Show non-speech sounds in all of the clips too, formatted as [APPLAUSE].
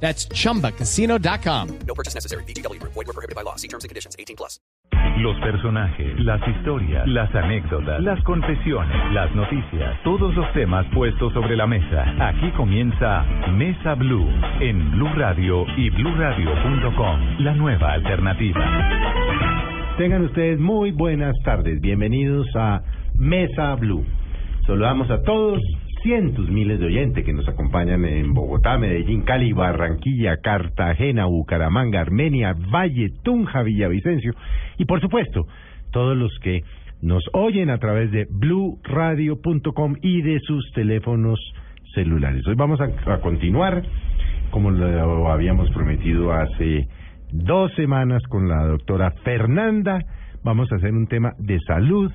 That's chumbacasino.com. No purchase necessary. BGW. Void were prohibited by law. See terms and conditions. 18 plus. Los personajes, las historias, las anécdotas, las confesiones, las noticias, todos los temas puestos sobre la mesa. Aquí comienza Mesa Blue en Blue Radio y BlueRadio.com, la nueva alternativa. Tengan ustedes muy buenas tardes. Bienvenidos a Mesa Blue. Saludamos a todos, cientos miles de oyentes que nos acompañan en Bogotá, Medellín, Cali, Barranquilla, Cartagena, Bucaramanga, Armenia, Valle, Tunja, Villavicencio y por supuesto todos los que nos oyen a través de bluradio.com y de sus teléfonos celulares. Hoy vamos a, a continuar como lo habíamos prometido hace dos semanas con la doctora Fernanda. Vamos a hacer un tema de salud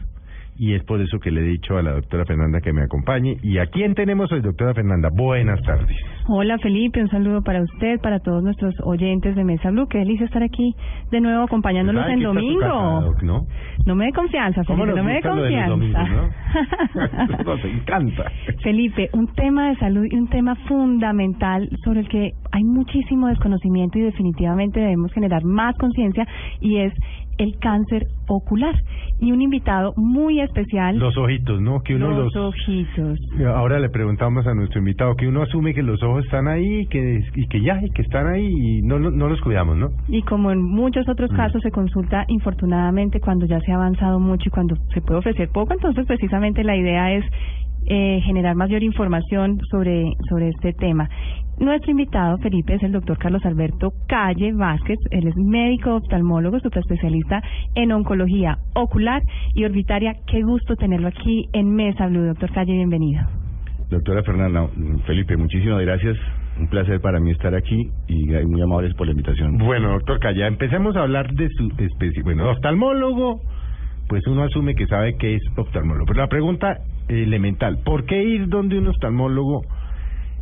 y es por eso que le he dicho a la doctora Fernanda que me acompañe. ¿Y a quién tenemos hoy, doctora Fernanda? Buenas tardes. Hola Felipe, un saludo para usted, para todos nuestros oyentes de Mesa Blue. Qué delicia estar aquí de nuevo acompañándolos ¿Sabe en domingo. casa, doc, ¿no? No me dé confianza, ¿Cómo Felipe, no me de confianza. no? [LAUGHS] Nos encanta. Felipe, un tema de salud y un tema fundamental sobre el que hay muchísimo desconocimiento y definitivamente debemos generar más conciencia y es el cáncer ocular. Y un invitado muy especial, Los ojitos, ¿no? Que uno los los... ojitos. Ahora le preguntamos a nuestro invitado que uno asume que los ojos están ahí que, y que ya, y que están ahí y no, no, no los cuidamos, ¿no? Y como en muchos otros Mm. casos se consulta infortunadamente cuando ya se ha avanzado mucho y cuando se puede ofrecer poco, entonces precisamente la idea es eh, generar mayor información sobre, sobre este tema. Nuestro invitado, Felipe, es el doctor Carlos Alberto Calle Vázquez. Él es médico oftalmólogo, especialista en oncología ocular y orbitaria. Qué gusto tenerlo aquí en Mesa Blue. Doctor Calle, bienvenido. Doctora Fernanda, Felipe, muchísimas gracias. Un placer para mí estar aquí y muy amables por la invitación. Bueno, doctor Calla, empecemos a hablar de su especie. Bueno, oftalmólogo, pues uno asume que sabe que es oftalmólogo. Pero la pregunta elemental, ¿por qué ir donde un oftalmólogo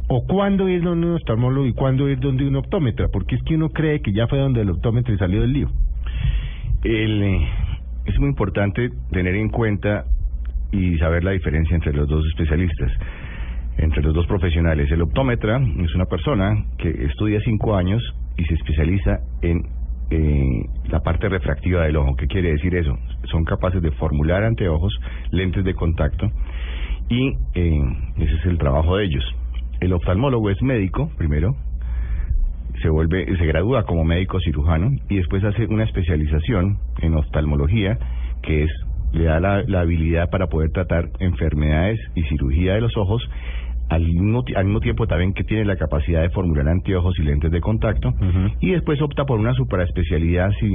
o cuándo ir donde un oftalmólogo y cuándo ir donde un optómetra? Porque es que uno cree que ya fue donde el optómetra y salió del lío. El, eh, es muy importante tener en cuenta y saber la diferencia entre los dos especialistas, entre los dos profesionales. El optómetra es una persona que estudia cinco años y se especializa en eh, la parte refractiva del ojo. ¿Qué quiere decir eso? Son capaces de formular anteojos, lentes de contacto y eh, ese es el trabajo de ellos. El oftalmólogo es médico, primero, se vuelve, se gradúa como médico cirujano y después hace una especialización en oftalmología que es le da la, la habilidad para poder tratar enfermedades y cirugía de los ojos al mismo, al mismo tiempo también que tiene la capacidad de formular anteojos y lentes de contacto y después opta por una superespecialidad si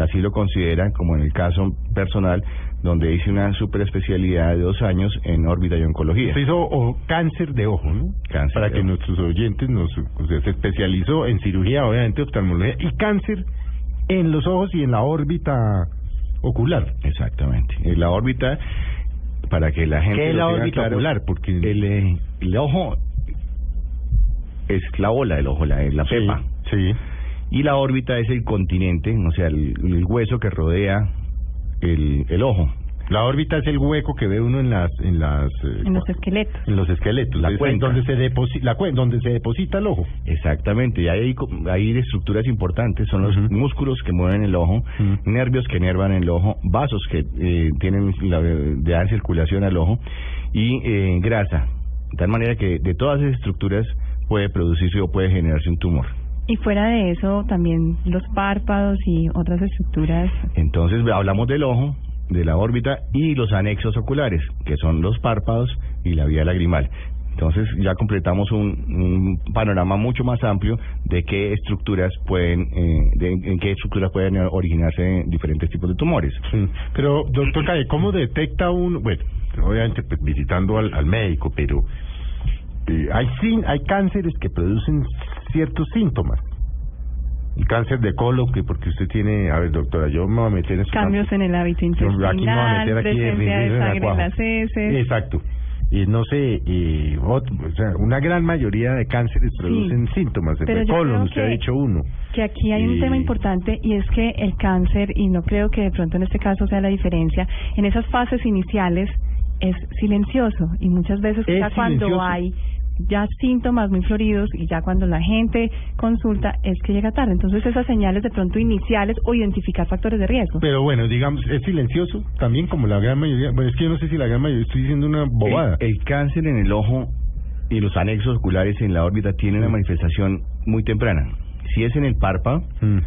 así lo consideran como en el caso personal donde hice una superespecialidad de dos años en órbita y oncología. Se hizo o cáncer de ojo, ¿no? Cáncer Para que ojo. nuestros oyentes nos... O sea, se especializó en cirugía, obviamente, oftalmología y cáncer en los ojos y en la órbita ocular. Exactamente. En la órbita, para que la gente ¿Qué es la órbita claro, ocular? Porque el, eh, el ojo es la bola del ojo, la, la Sí, pepa. Sí. Y la órbita es el continente, o sea, el, el hueso que rodea el, el ojo. La órbita es el hueco que ve uno en las en las eh, En los esqueletos. en los esqueletos, La cuenca. donde se deposita la cuen- donde se deposita el ojo. Exactamente, y hay, hay estructuras importantes, son los músculos que mueven el ojo, nervios que nervan el ojo, vasos que eh, tienen la de dar circulación al ojo y eh, grasa, de tal manera que de todas esas estructuras puede producirse o puede generarse un tumor. Y fuera de eso, también los párpados y otras estructuras. Entonces hablamos del ojo, de la órbita y los anexos oculares, que son los párpados y la vía lagrimal. Entonces ya completamos un, un panorama mucho más amplio de qué estructuras pueden, eh, de, qué estructuras pueden originarse diferentes tipos de tumores. Pero, doctor Calle, ¿cómo detecta uno? Bueno, obviamente pues, visitando al, al médico, pero eh, hay hay cánceres que producen ciertos síntomas. El cáncer de colon, que porque usted tiene, a ver doctora, yo me voy a meter en Cambios en el hábito Yo aquí me voy a intestinal, meter aquí de presencia de en la sangre en cuaja. las heces. Exacto. Y no sé, y o sea, una gran mayoría de cánceres producen síntomas. De colon, usted ha que- dicho uno. Que aquí hay un tema importante y es que el cáncer, y no creo que de pronto en este caso sea la diferencia, en esas fases iniciales es silencioso y muchas veces Es cuando hay ya síntomas muy floridos y ya cuando la gente consulta es que llega tarde. Entonces esas señales de pronto iniciales o identificar factores de riesgo. Pero bueno, digamos, es silencioso también como la gran mayoría. Bueno, es que yo no sé si la gran mayoría, estoy diciendo una bobada. El, el cáncer en el ojo y los anexos oculares en la órbita tienen una manifestación muy temprana. Si es en el párpado, Mm,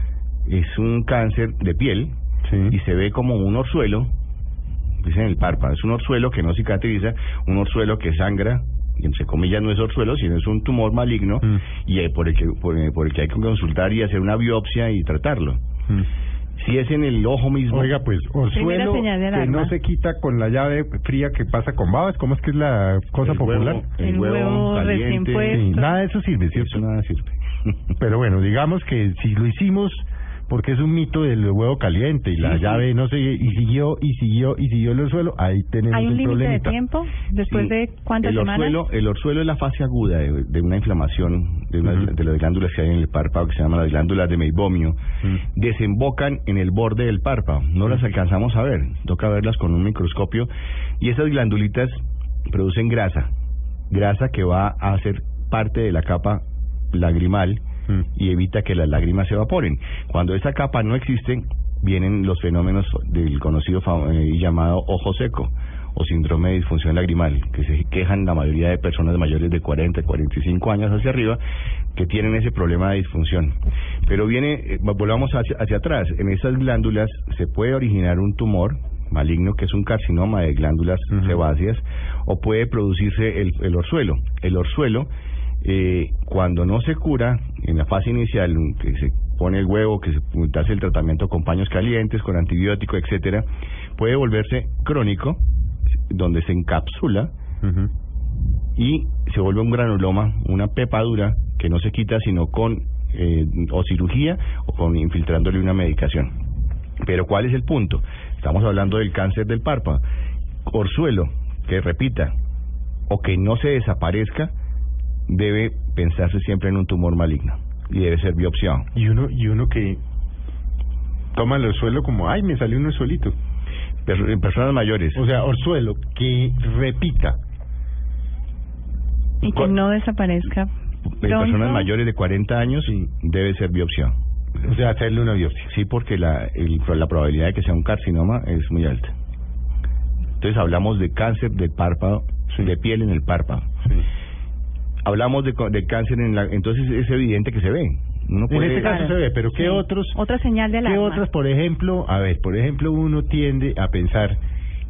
es un cáncer de piel sí. y se ve como un orzuelo, es en el párpado, es un orzuelo que no cicatriza, un orzuelo que sangra, entre comillas no es orzuelo, sino es un tumor maligno Mm. y eh, por el, que, por, eh, por el que hay que consultar y hacer una biopsia y tratarlo. Mm. Si es en el ojo mismo, Oiga, pues, orzuelo que no se quita con la llave fría que pasa con babas, ¿cómo es que es la cosa el popular? huevo, El huevo recién puesto. Sí, nada de eso sirve, ¿cierto? eso nada sirve. Pero bueno, digamos que si lo hicimos porque es un mito del huevo caliente y la Sí, sí. llave no se y siguió y siguió y siguió el suelo, ahí tenemos ¿Hay un límite de tiempo? ¿Después Sí. de cuántas el semanas? orzuelo, el orzuelo es la fase aguda de, de una inflamación de, una, de las glándulas que hay en el párpado, que se llaman las glándulas de meibomio. Desembocan en el borde del párpado. No las alcanzamos a ver. Toca verlas con un microscopio. Y esas glandulitas producen grasa. Grasa que va a ser parte de la capa lagrimal. Y evita que las lágrimas se evaporen. Cuando esa capa no existe, vienen los fenómenos del conocido eh, y llamado ojo seco o síndrome de disfunción lagrimal, que se quejan la mayoría de personas mayores de 40, 45 años hacia arriba, que tienen ese problema de disfunción. Pero viene, eh, volvamos hacia, hacia atrás, en esas glándulas se puede originar un tumor maligno que es un carcinoma de glándulas sebáceas o puede producirse el, el orzuelo. El orzuelo eh, cuando no se cura en la fase inicial que se pone el huevo, que se hace el tratamiento con paños calientes, con antibiótico, etcétera, puede volverse crónico, donde se encapsula y se vuelve un granuloma, una pepadura que no se quita sino con eh, o cirugía o con infiltrándole una medicación. Pero ¿cuál es el punto? Estamos hablando del cáncer del párpado. Orzuelo, que repita o que no se desaparezca, debe pensarse siempre en un tumor maligno y debe ser biopsiado. Y uno y uno que toma el orzuelo como, ay, me salió un orzuelito. Per- en personas mayores, O sea, orzuelo que repita. y que no desaparezca en personas mayores de 40 años debe ser biopsiado. O sea, hacerle una biopsia. Sí, porque la, el- la probabilidad de que sea un carcinoma es muy alta. Entonces hablamos de cáncer del párpado, de piel en el párpado. Hablamos de, co- de cáncer en la... Entonces es evidente que se ve. Uno En puede... este caso Claro. se ve, pero ¿qué Sí. otros? Otra señal de ¿Qué alarma. otras, por ejemplo? A ver, por ejemplo, uno tiende a pensar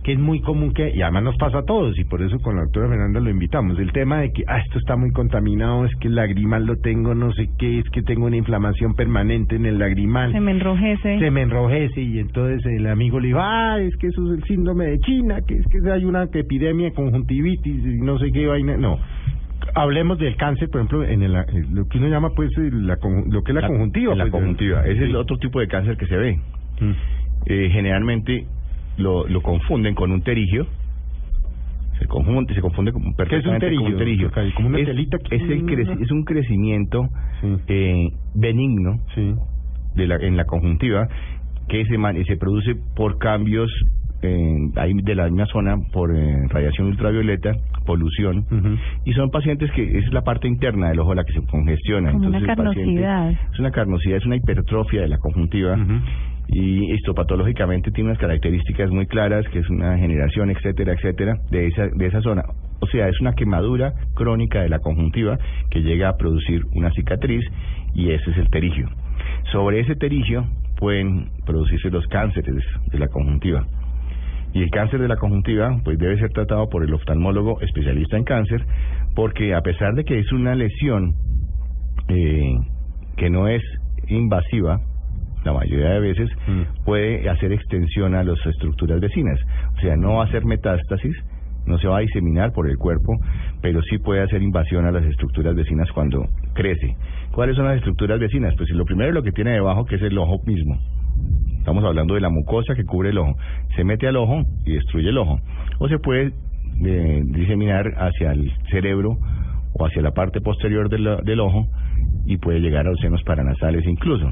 que es muy común que, y además nos pasa a todos, y por eso con la doctora Fernanda lo invitamos, el tema de que, ah, esto está muy contaminado, es que el lagrimal lo tengo, no sé qué, es que tengo una inflamación permanente en el lagrimal. Se me enrojece. se me enrojece y entonces el amigo le dice, ah, es que eso es el síndrome de China, que es que hay una epidemia de conjuntivitis y no sé qué vaina. No, hablemos del cáncer, por ejemplo, en el, eh, lo que uno llama pues la, lo que es la, conjuntiva. en la pues, conjuntiva. Ese es el otro tipo de cáncer que se ve. Mm. Eh, generalmente lo, lo confunden con un terigio. Se confunde, se confunde con, perfectamente terigio, con un terigio. doctor Cali? Como una es, telita que- es, el creci- es un crecimiento Sí. eh, benigno Sí. de la, en la conjuntiva que se, man- se produce por cambios eh, ahí de la misma zona, por eh, radiación ultravioleta, polución, y son pacientes que esa es la parte interna del ojo la que se congestiona. Como una Entonces, el paciente- carnosidad. es una carnosidad, es una hipertrofia de la conjuntiva y histopatológicamente tiene unas características muy claras, que es una generación, etcétera, etcétera, de esa, de esa zona. O sea, es una quemadura crónica de la conjuntiva que llega a producir una cicatriz y ese es el terigio. Sobre ese terigio pueden producirse los cánceres de la conjuntiva. Y el cáncer de la conjuntiva pues debe ser tratado por el oftalmólogo especialista en cáncer porque a pesar de que es una lesión eh, que no es invasiva, la mayoría de veces Mm. puede hacer extensión a las estructuras vecinas. O sea, no va a hacer metástasis, no se va a diseminar por el cuerpo, pero sí puede hacer invasión a las estructuras vecinas cuando crece. ¿Cuáles son las estructuras vecinas? Pues lo primero es lo que tiene debajo, que es el ojo mismo. Estamos hablando de la mucosa que cubre el ojo. Se mete al ojo y destruye el ojo. O se puede eh, diseminar hacia el cerebro o hacia la parte posterior del, del ojo y puede llegar a los senos paranasales incluso.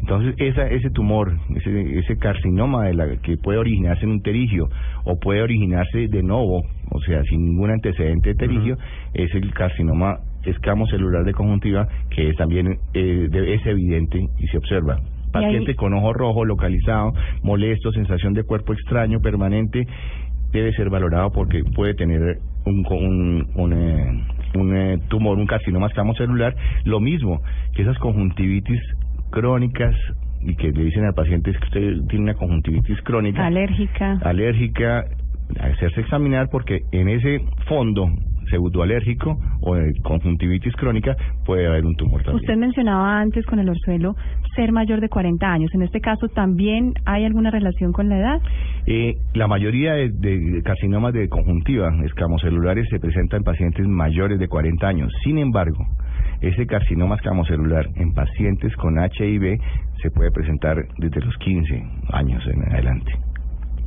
Entonces, esa, ese tumor, ese, ese carcinoma de la, que puede originarse en un terigio o puede originarse de nuevo, o sea, sin ningún antecedente de terigio, es el carcinoma escamocelular de conjuntiva, que es también eh, es evidente y se observa. Ahí- Paciente con ojo rojo localizado, molesto, sensación de cuerpo extraño permanente, debe ser valorado porque puede tener un, un, un, eh, un, eh, tumor, un carcinoma escamocelular, lo mismo que esas conjuntivitis crónicas y que le dicen al paciente es que usted tiene una conjuntivitis crónica Alérgica. alérgica, hacerse examinar porque en ese fondo pseudoalérgico o de conjuntivitis crónica puede haber un tumor también. Usted mencionaba antes con el orzuelo ser mayor de 40 años. En este caso, ¿también hay alguna relación con la edad? Eh, la mayoría de, de carcinomas de conjuntiva escamocelulares se presentan en pacientes mayores de 40 años. Sin embargo, ese carcinoma escamocelular en pacientes con HIV se puede presentar desde los 15 años en adelante.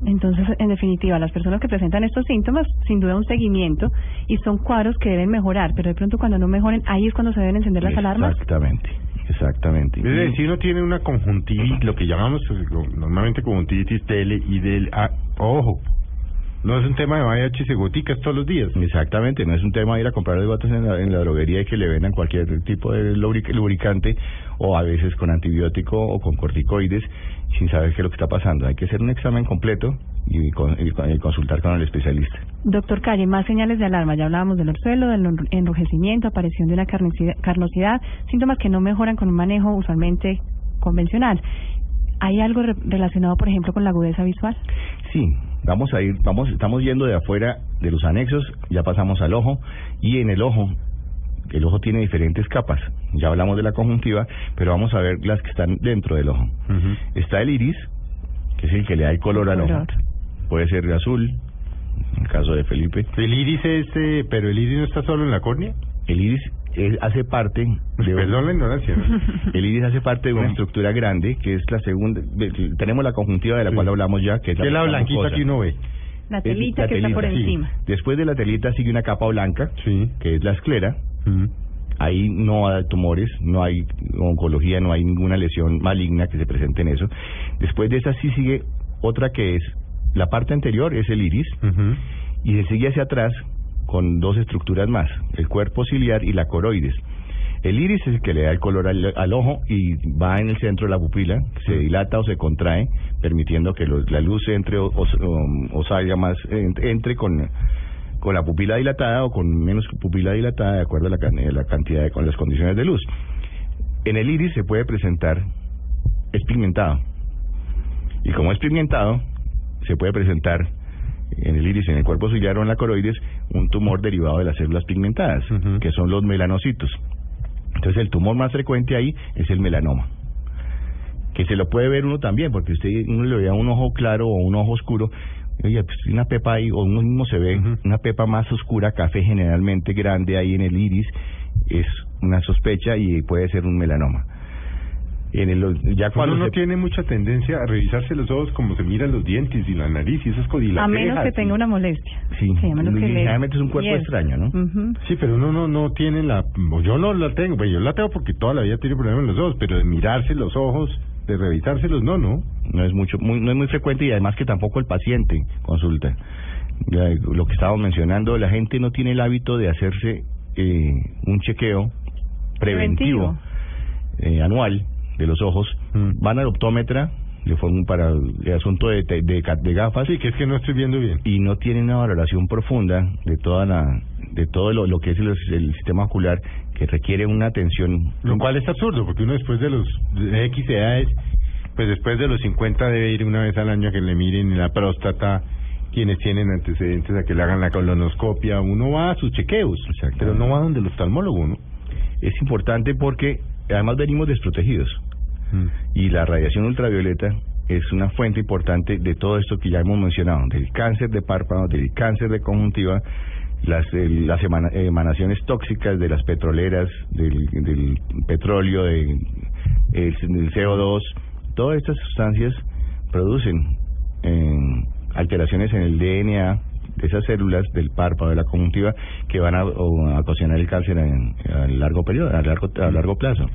Entonces, en definitiva, las personas que presentan estos síntomas, sin duda un seguimiento y son cuadros que deben mejorar, pero de pronto cuando no mejoren, ahí es cuando se deben encender las alarmas. Exactamente, exactamente. Es decir, si uno tiene una conjuntivitis, lo que llamamos eh, normalmente conjuntivitis tele y del... ah, ojo, no es un tema de vaya echese goticas todos los días. Exactamente, no es un tema de ir a comprar los botes en la, en la droguería y que le vendan cualquier tipo de lubric- lubricante o a veces con antibiótico o con corticoides sin saber qué es lo que está pasando. Hay que hacer un examen completo y, con- y con- y consultar con el especialista. Doctor Calle, más señales de alarma. Ya hablábamos del orzuelo, del enrojecimiento, aparición de una carnosidad, síntomas que no mejoran con un manejo usualmente convencional. ¿Hay algo re- relacionado, por ejemplo, con la agudeza visual? Sí, vamos a ir, vamos, estamos yendo de afuera de los anexos, ya pasamos al ojo y en el ojo, el ojo tiene diferentes capas. Ya hablamos de la conjuntiva, pero vamos a ver las que están dentro del ojo. Está el iris, que es el que le da el color al ojo. Puede ser de azul, en el caso de Felipe. El iris es, eh, pero el iris no está solo en la córnea. El iris hace parte de Perdón la ignorancia. [LAUGHS] el iris hace parte de una estructura grande que es la segunda. Tenemos la conjuntiva de la Sí. cual hablamos ya, que es ¿Qué es la la blanquita que uno ve? La Es telita la que está por sí. encima. Después de la telita sigue una capa blanca, Sí. que es la esclera. Mm. Ahí no hay tumores, no hay oncología, no hay ninguna lesión maligna que se presente en eso. Después de esa sí sigue otra que es la parte anterior, es el iris, y se sigue hacia atrás con dos estructuras más, el cuerpo ciliar y la coroides. El iris es el que le da el color al, al ojo y va en el centro de la pupila, se dilata o se contrae, permitiendo que los- la luz entre o, o- o salga más, en- entre con, con la pupila dilatada o con menos pupila dilatada, de acuerdo a la, la cantidad, de, con las condiciones de luz. En el iris se puede presentar, es pigmentado. Y como es pigmentado, se puede presentar en el iris, en el cuerpo ciliar o en la coroides, un tumor derivado de las células pigmentadas, que son los melanocitos. Entonces el tumor más frecuente ahí es el melanoma. Que se lo puede ver uno también, porque usted uno le ve a un ojo claro o un ojo oscuro, oye, pues una pepa ahí, o uno mismo se ve una pepa más oscura, café generalmente grande ahí en el iris, es una sospecha y puede ser un melanoma. En el, ya cuando Uno no se- tiene mucha tendencia a revisarse los ojos como se miran los dientes y la nariz y esas cosas. A menos cejas, que tenga una molestia. Sí, a menos que le- es un cuerpo Yes. extraño, ¿no? Ujú. Sí, pero uno no, no tiene la... o Yo no la tengo, pues yo la tengo porque toda la vida tiene problemas en los ojos, pero de mirarse los ojos, de revisárselos, no, no. no es mucho muy, no es muy frecuente y además que tampoco el paciente consulta Ya, lo que estábamos mencionando la gente no tiene el hábito de hacerse eh, un chequeo preventivo, eh, anual de los ojos Mm. van al optómetra para el asunto de, de, de, gafas Sí, que es que no estoy viendo bien. y no tienen una valoración profunda de toda la de todo lo, lo que es el, el sistema ocular que requiere una atención Lo cual es absurdo, porque uno después de los de X edades, pues después de los 50 debe ir una vez al año a que le miren la próstata, quienes tienen antecedentes a que le hagan la colonoscopia, uno va a sus chequeos, pero no va donde el oftalmólogo, ¿no? es importante porque además venimos desprotegidos y la radiación ultravioleta es una fuente importante de todo esto que ya hemos mencionado, del cáncer de párpado, del cáncer de conjuntiva, las, emanaciones tóxicas de las petroleras, del, petróleo, de, el, del CO2, todas estas sustancias producen eh, alteraciones en el DNA esas células del párpado, de la conjuntiva, que van a, a ocasionar el cáncer en- a largo periodo, a largo, a largo plazo.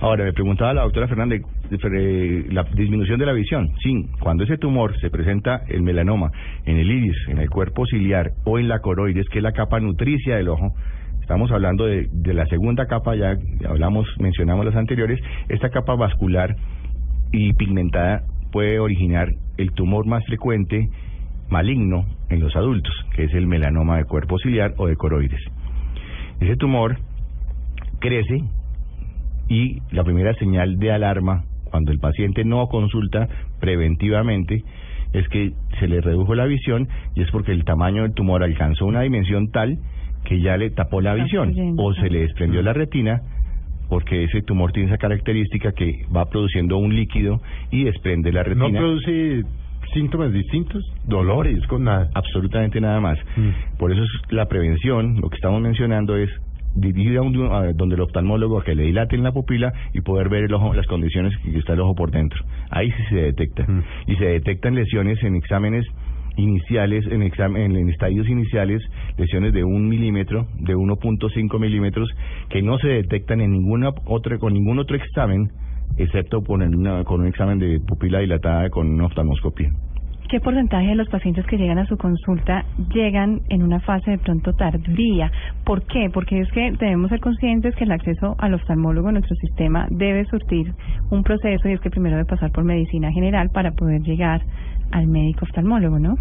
Ahora, me preguntaba la doctora Fernández, eh, la disminución de la visión. Sí, cuando ese tumor se presenta el melanoma en el iris, en el cuerpo ciliar o en la coroides, que es la capa nutricia del ojo, Estamos hablando de, de la segunda capa, ya hablamos, mencionamos las anteriores. Esta capa vascular y pigmentada puede originar el tumor más frecuente maligno en los adultos, que es el melanoma de cuerpo ciliar o de coroides. Ese tumor crece y la primera señal de alarma cuando el paciente no consulta preventivamente es que se le redujo la visión y es porque el tamaño del tumor alcanzó una dimensión tal que ya le tapó la visión o se le desprendió la retina porque ese tumor tiene esa característica que va produciendo un líquido y desprende la ¿No retina. produce síntomas distintos? Dolores, con nada. absolutamente nada más. Mm. Por eso es la prevención, lo que estamos mencionando es dirigir a, un, a donde el oftalmólogo a que le dilaten la pupila y poder ver el ojo, las condiciones que está el ojo por dentro. Ahí sí se detecta. Mm. Y se detectan lesiones en exámenes iniciales, en, examen, en estadios iniciales, lesiones de un milímetro, de 1.5 milímetros, que no se detectan en ninguna otra, con ningún otro examen, excepto con, el- una, con un examen de pupila dilatada con una oftalmoscopia. ¿Qué porcentaje de los pacientes que llegan a su consulta llegan en una fase de pronto tardía? ¿Por qué? Porque es que debemos ser conscientes que el acceso al oftalmólogo en nuestro sistema debe surtir un proceso y es que primero debe pasar por medicina general para poder llegar al médico oftalmólogo, ¿no?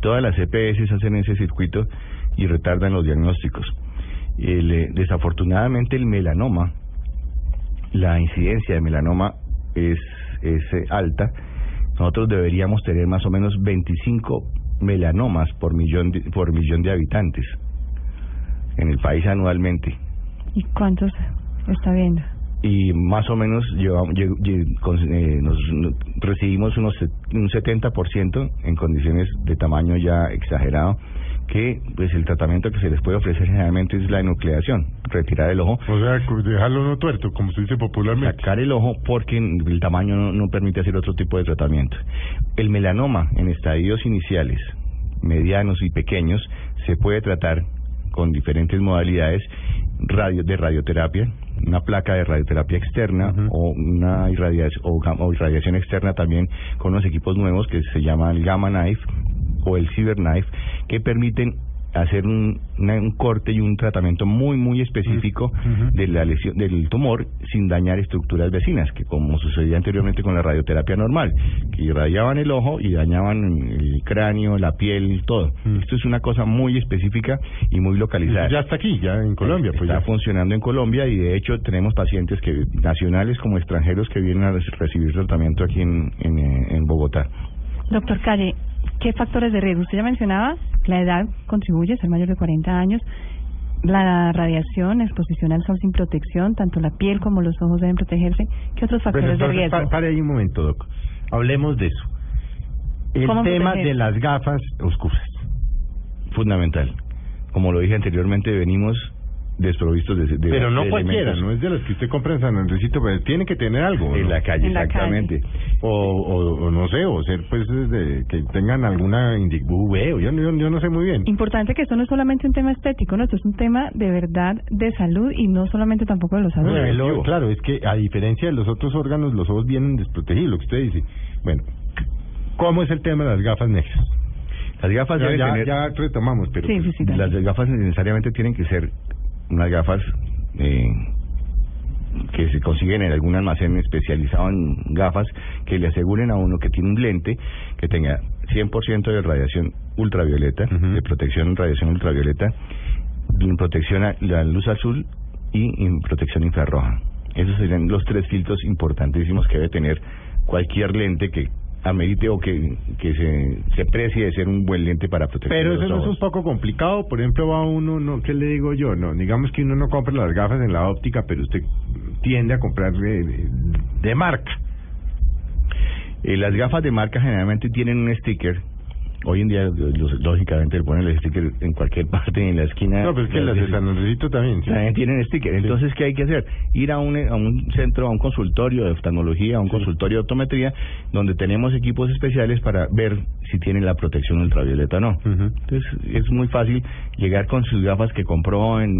todas las EPS hacen ese circuito y retardan los diagnósticos. El, eh, desafortunadamente el melanoma, la incidencia de melanoma es, es eh, alta. Nosotros deberíamos tener más o menos 25 melanomas por millón de, por millón de habitantes en el país anualmente ¿Y cuántos está viendo? y más o menos llevamos, eh, nos, no- recibimos unos un 70% en condiciones de tamaño ya exagerado que pues el tratamiento que se les puede ofrecer generalmente es la enucleación, retirar el ojo, O sea, dejarlo no tuerto, como se dice popularmente. sacar el ojo porque el tamaño no, no permite hacer otro tipo de tratamiento. El melanoma en estadios iniciales, medianos y pequeños se puede tratar con diferentes modalidades radio, de radioterapia, una placa de radioterapia externa o una irradiación, o, o irradiación externa también con unos equipos nuevos que se llaman el Gamma Knife o el Cyber Knife que permiten hacer un, una- un corte y un tratamiento muy muy específico Ujú. de la lesión del tumor sin dañar estructuras vecinas, que como sucedía anteriormente con la radioterapia normal, que irradiaban el ojo y dañaban el cráneo, la piel, todo. Mm. Esto es una cosa muy específica y muy localizada. Ya está aquí, ya en Colombia, pues Está ya. funcionando en Colombia y de hecho tenemos pacientes que nacionales como extranjeros que vienen a reci- recibir tratamiento aquí en, en, en Bogotá. Doctor Calle, ¿qué factores de riesgo? Usted ya mencionaba, la edad contribuye, ser mayor de 40 años, la radiación, exposición al sol sin protección, tanto la piel como los ojos deben protegerse. ¿Qué otros factores de riesgo? pa- pare ahí un momento, Doc. Hablemos de eso. El ¿Cómo tema proteger? de las gafas oscuras. Fundamental. Como lo dije anteriormente, venimos desprovistos de, de Pero no de cualquiera, elementos. no es de las que usted compra en San Andresito, pero tiene que tener algo. En ¿no? la calle, En la exactamente. O, o, o no sé, o ser pues desde que tengan alguna indi- UV, o yo, yo, yo no sé muy bien. Importante que esto no es solamente un tema estético, no, esto es un tema de verdad de salud y no solamente tampoco de los adultos. Bueno, Preventivo. lo- claro, es que a diferencia de los otros órganos, los ojos vienen desprotegidos, lo que usted dice. Bueno, ¿cómo es el tema de las gafas negras? Las gafas Ya, tener... ya retomamos, pero... Sí, sí, sí. Las gafas necesariamente tienen que ser unas gafas eh, que se consiguen en algún almacén especializado en gafas que le aseguren a uno que tiene un lente que tenga 100% de radiación ultravioleta, de protección en radiación ultravioleta, en protección a la luz azul y en protección infrarroja. Esos serían los tres filtros importantísimos que debe tener cualquier lente que amerite o que, que se, se precie de ser un buen lente para proteger Pero los eso no es un poco complicado. Por ejemplo, va uno, no, ¿qué le digo yo? No, digamos que uno no compra las gafas en la óptica, pero usted tiende a comprar de marca. Eh, las gafas de marca generalmente tienen un sticker. Hoy en día, los- lógicamente, le ponen el sticker en cualquier [LAUGHS] parte, en la esquina. No, pero es que las de San Andresito también. sí. También tienen sticker. Entonces, ¿qué hay que hacer? Ir a un, a un centro, a un consultorio de oftalmología, a un consultorio de optometría, donde tenemos equipos especiales para ver si tienen la protección ultravioleta o no. Entonces, es muy fácil llegar con sus gafas que compró en,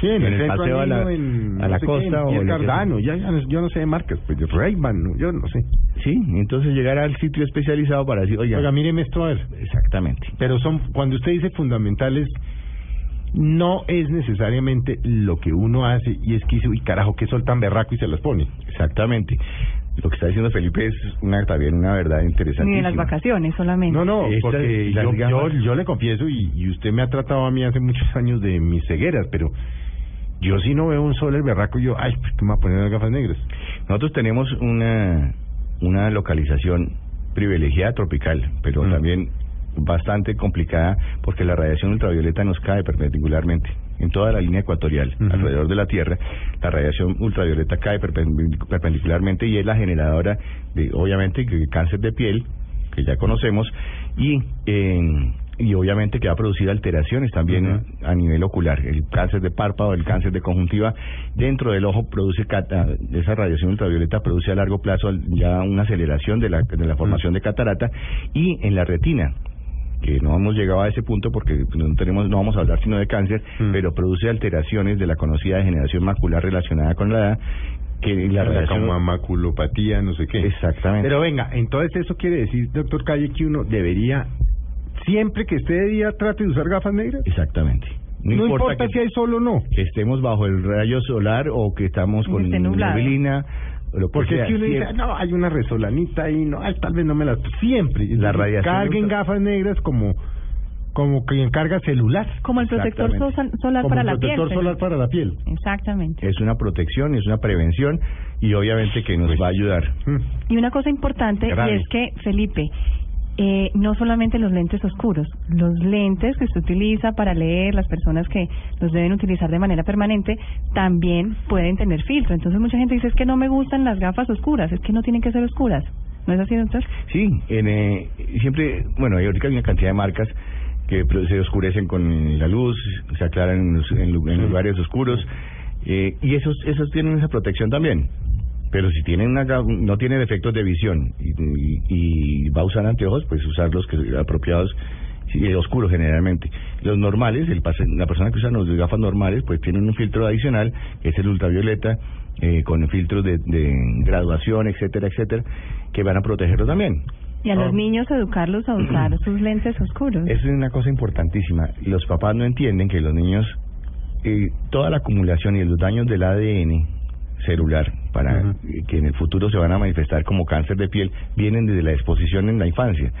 Sí, en, el, centro paseo a la, en, a la no sé qué, costa en o sea. Cardano, ya, yo no sé de marcas, pues de Ray-Ban, yo no sé. Sí, entonces llegar al sitio especializado para decir, oiga, Oiga, míreme esto a ver. Exactamente. Pero son, cuando usted dice fundamentales, no es necesariamente lo que uno hace y es que dice, uy, carajo, qué sol tan berraco y se las pone. Exactamente. Lo que está diciendo Felipe es una también una verdad interesante. Ni de las vacaciones solamente. No, no, porque yo, yo, le confieso y, y usted me ha tratado a mí hace muchos [LAUGHS] años de mis cegueras, pero yo sí no veo un sol el berraco y yo, ay, ¿por qué me voy a poner las gafas negras? Nosotros tenemos una, una localización privilegiada tropical, pero Mm. también bastante complicada porque la radiación ultravioleta nos cae perpendicularmente en toda la línea ecuatorial alrededor de la Tierra. La radiación ultravioleta cae perpendic- perpendicularmente y es la generadora de, obviamente, cáncer de piel, que ya conocemos, y eh, y obviamente que va a producir alteraciones también a nivel ocular. El cáncer de párpado, el cáncer de conjuntiva dentro del ojo produce esa radiación ultravioleta produce a largo plazo ya una aceleración de la, de la formación de catarata y en la retina que no hemos llegado a ese punto porque no tenemos no vamos a hablar sino de cáncer, Mm. pero produce alteraciones de la conocida degeneración macular relacionada con la edad que la La radiación como maculopatía, no sé qué. exactamente Pero venga, entonces eso quiere decir, doctor Calle, que uno debería, siempre que esté de día, trate de usar gafas negras. exactamente No, importa, que- si hay sol o no. que estemos bajo el rayo solar o que estamos Que con neblina, lo que Porque sea, es que uno dice, siempre- no, hay una resolanita ahí, no, ay, tal vez no me las... Siempre. La radiación Carguen ultra- gafas negras como como quien carga celular. Como el protector so- solar como para la piel. protector solar para la piel. Exactamente. es una protección, es una prevención y obviamente que nos Pues- va a ayudar. Mm. Y una cosa importante, y es que, Felipe, eh, no solamente los lentes oscuros, los lentes que se utiliza para leer, las personas que los deben utilizar de manera permanente, también pueden tener filtro. Entonces mucha gente dice, es que no me gustan las gafas oscuras, es que no tienen que ser oscuras. ¿No es así, doctor? Sí, en, eh, siempre, bueno, hay ahorita hay una cantidad de marcas que se oscurecen con la luz, se aclaran en, en lugares oscuros eh, y esos esos tienen esa protección también. Pero si tienen una, no tiene defectos de visión y, y- y va a usar anteojos, pues usar los que apropiados sí, eh, oscuros generalmente. Los normales, el la persona que usa los gafas normales, pues tienen un filtro adicional, que es el ultravioleta, eh, con filtros de, de graduación, etcétera, etcétera, que van a protegerlo también. Y a los Ah. niños educarlos a usar [CLEARS THROAT] sus lentes oscuros. Eso es una cosa importantísima. Los papás no entienden que los niños, eh, toda la acumulación y los daños del ADN celular, para que en el futuro se van a manifestar como cáncer de piel, vienen desde la exposición en la infancia.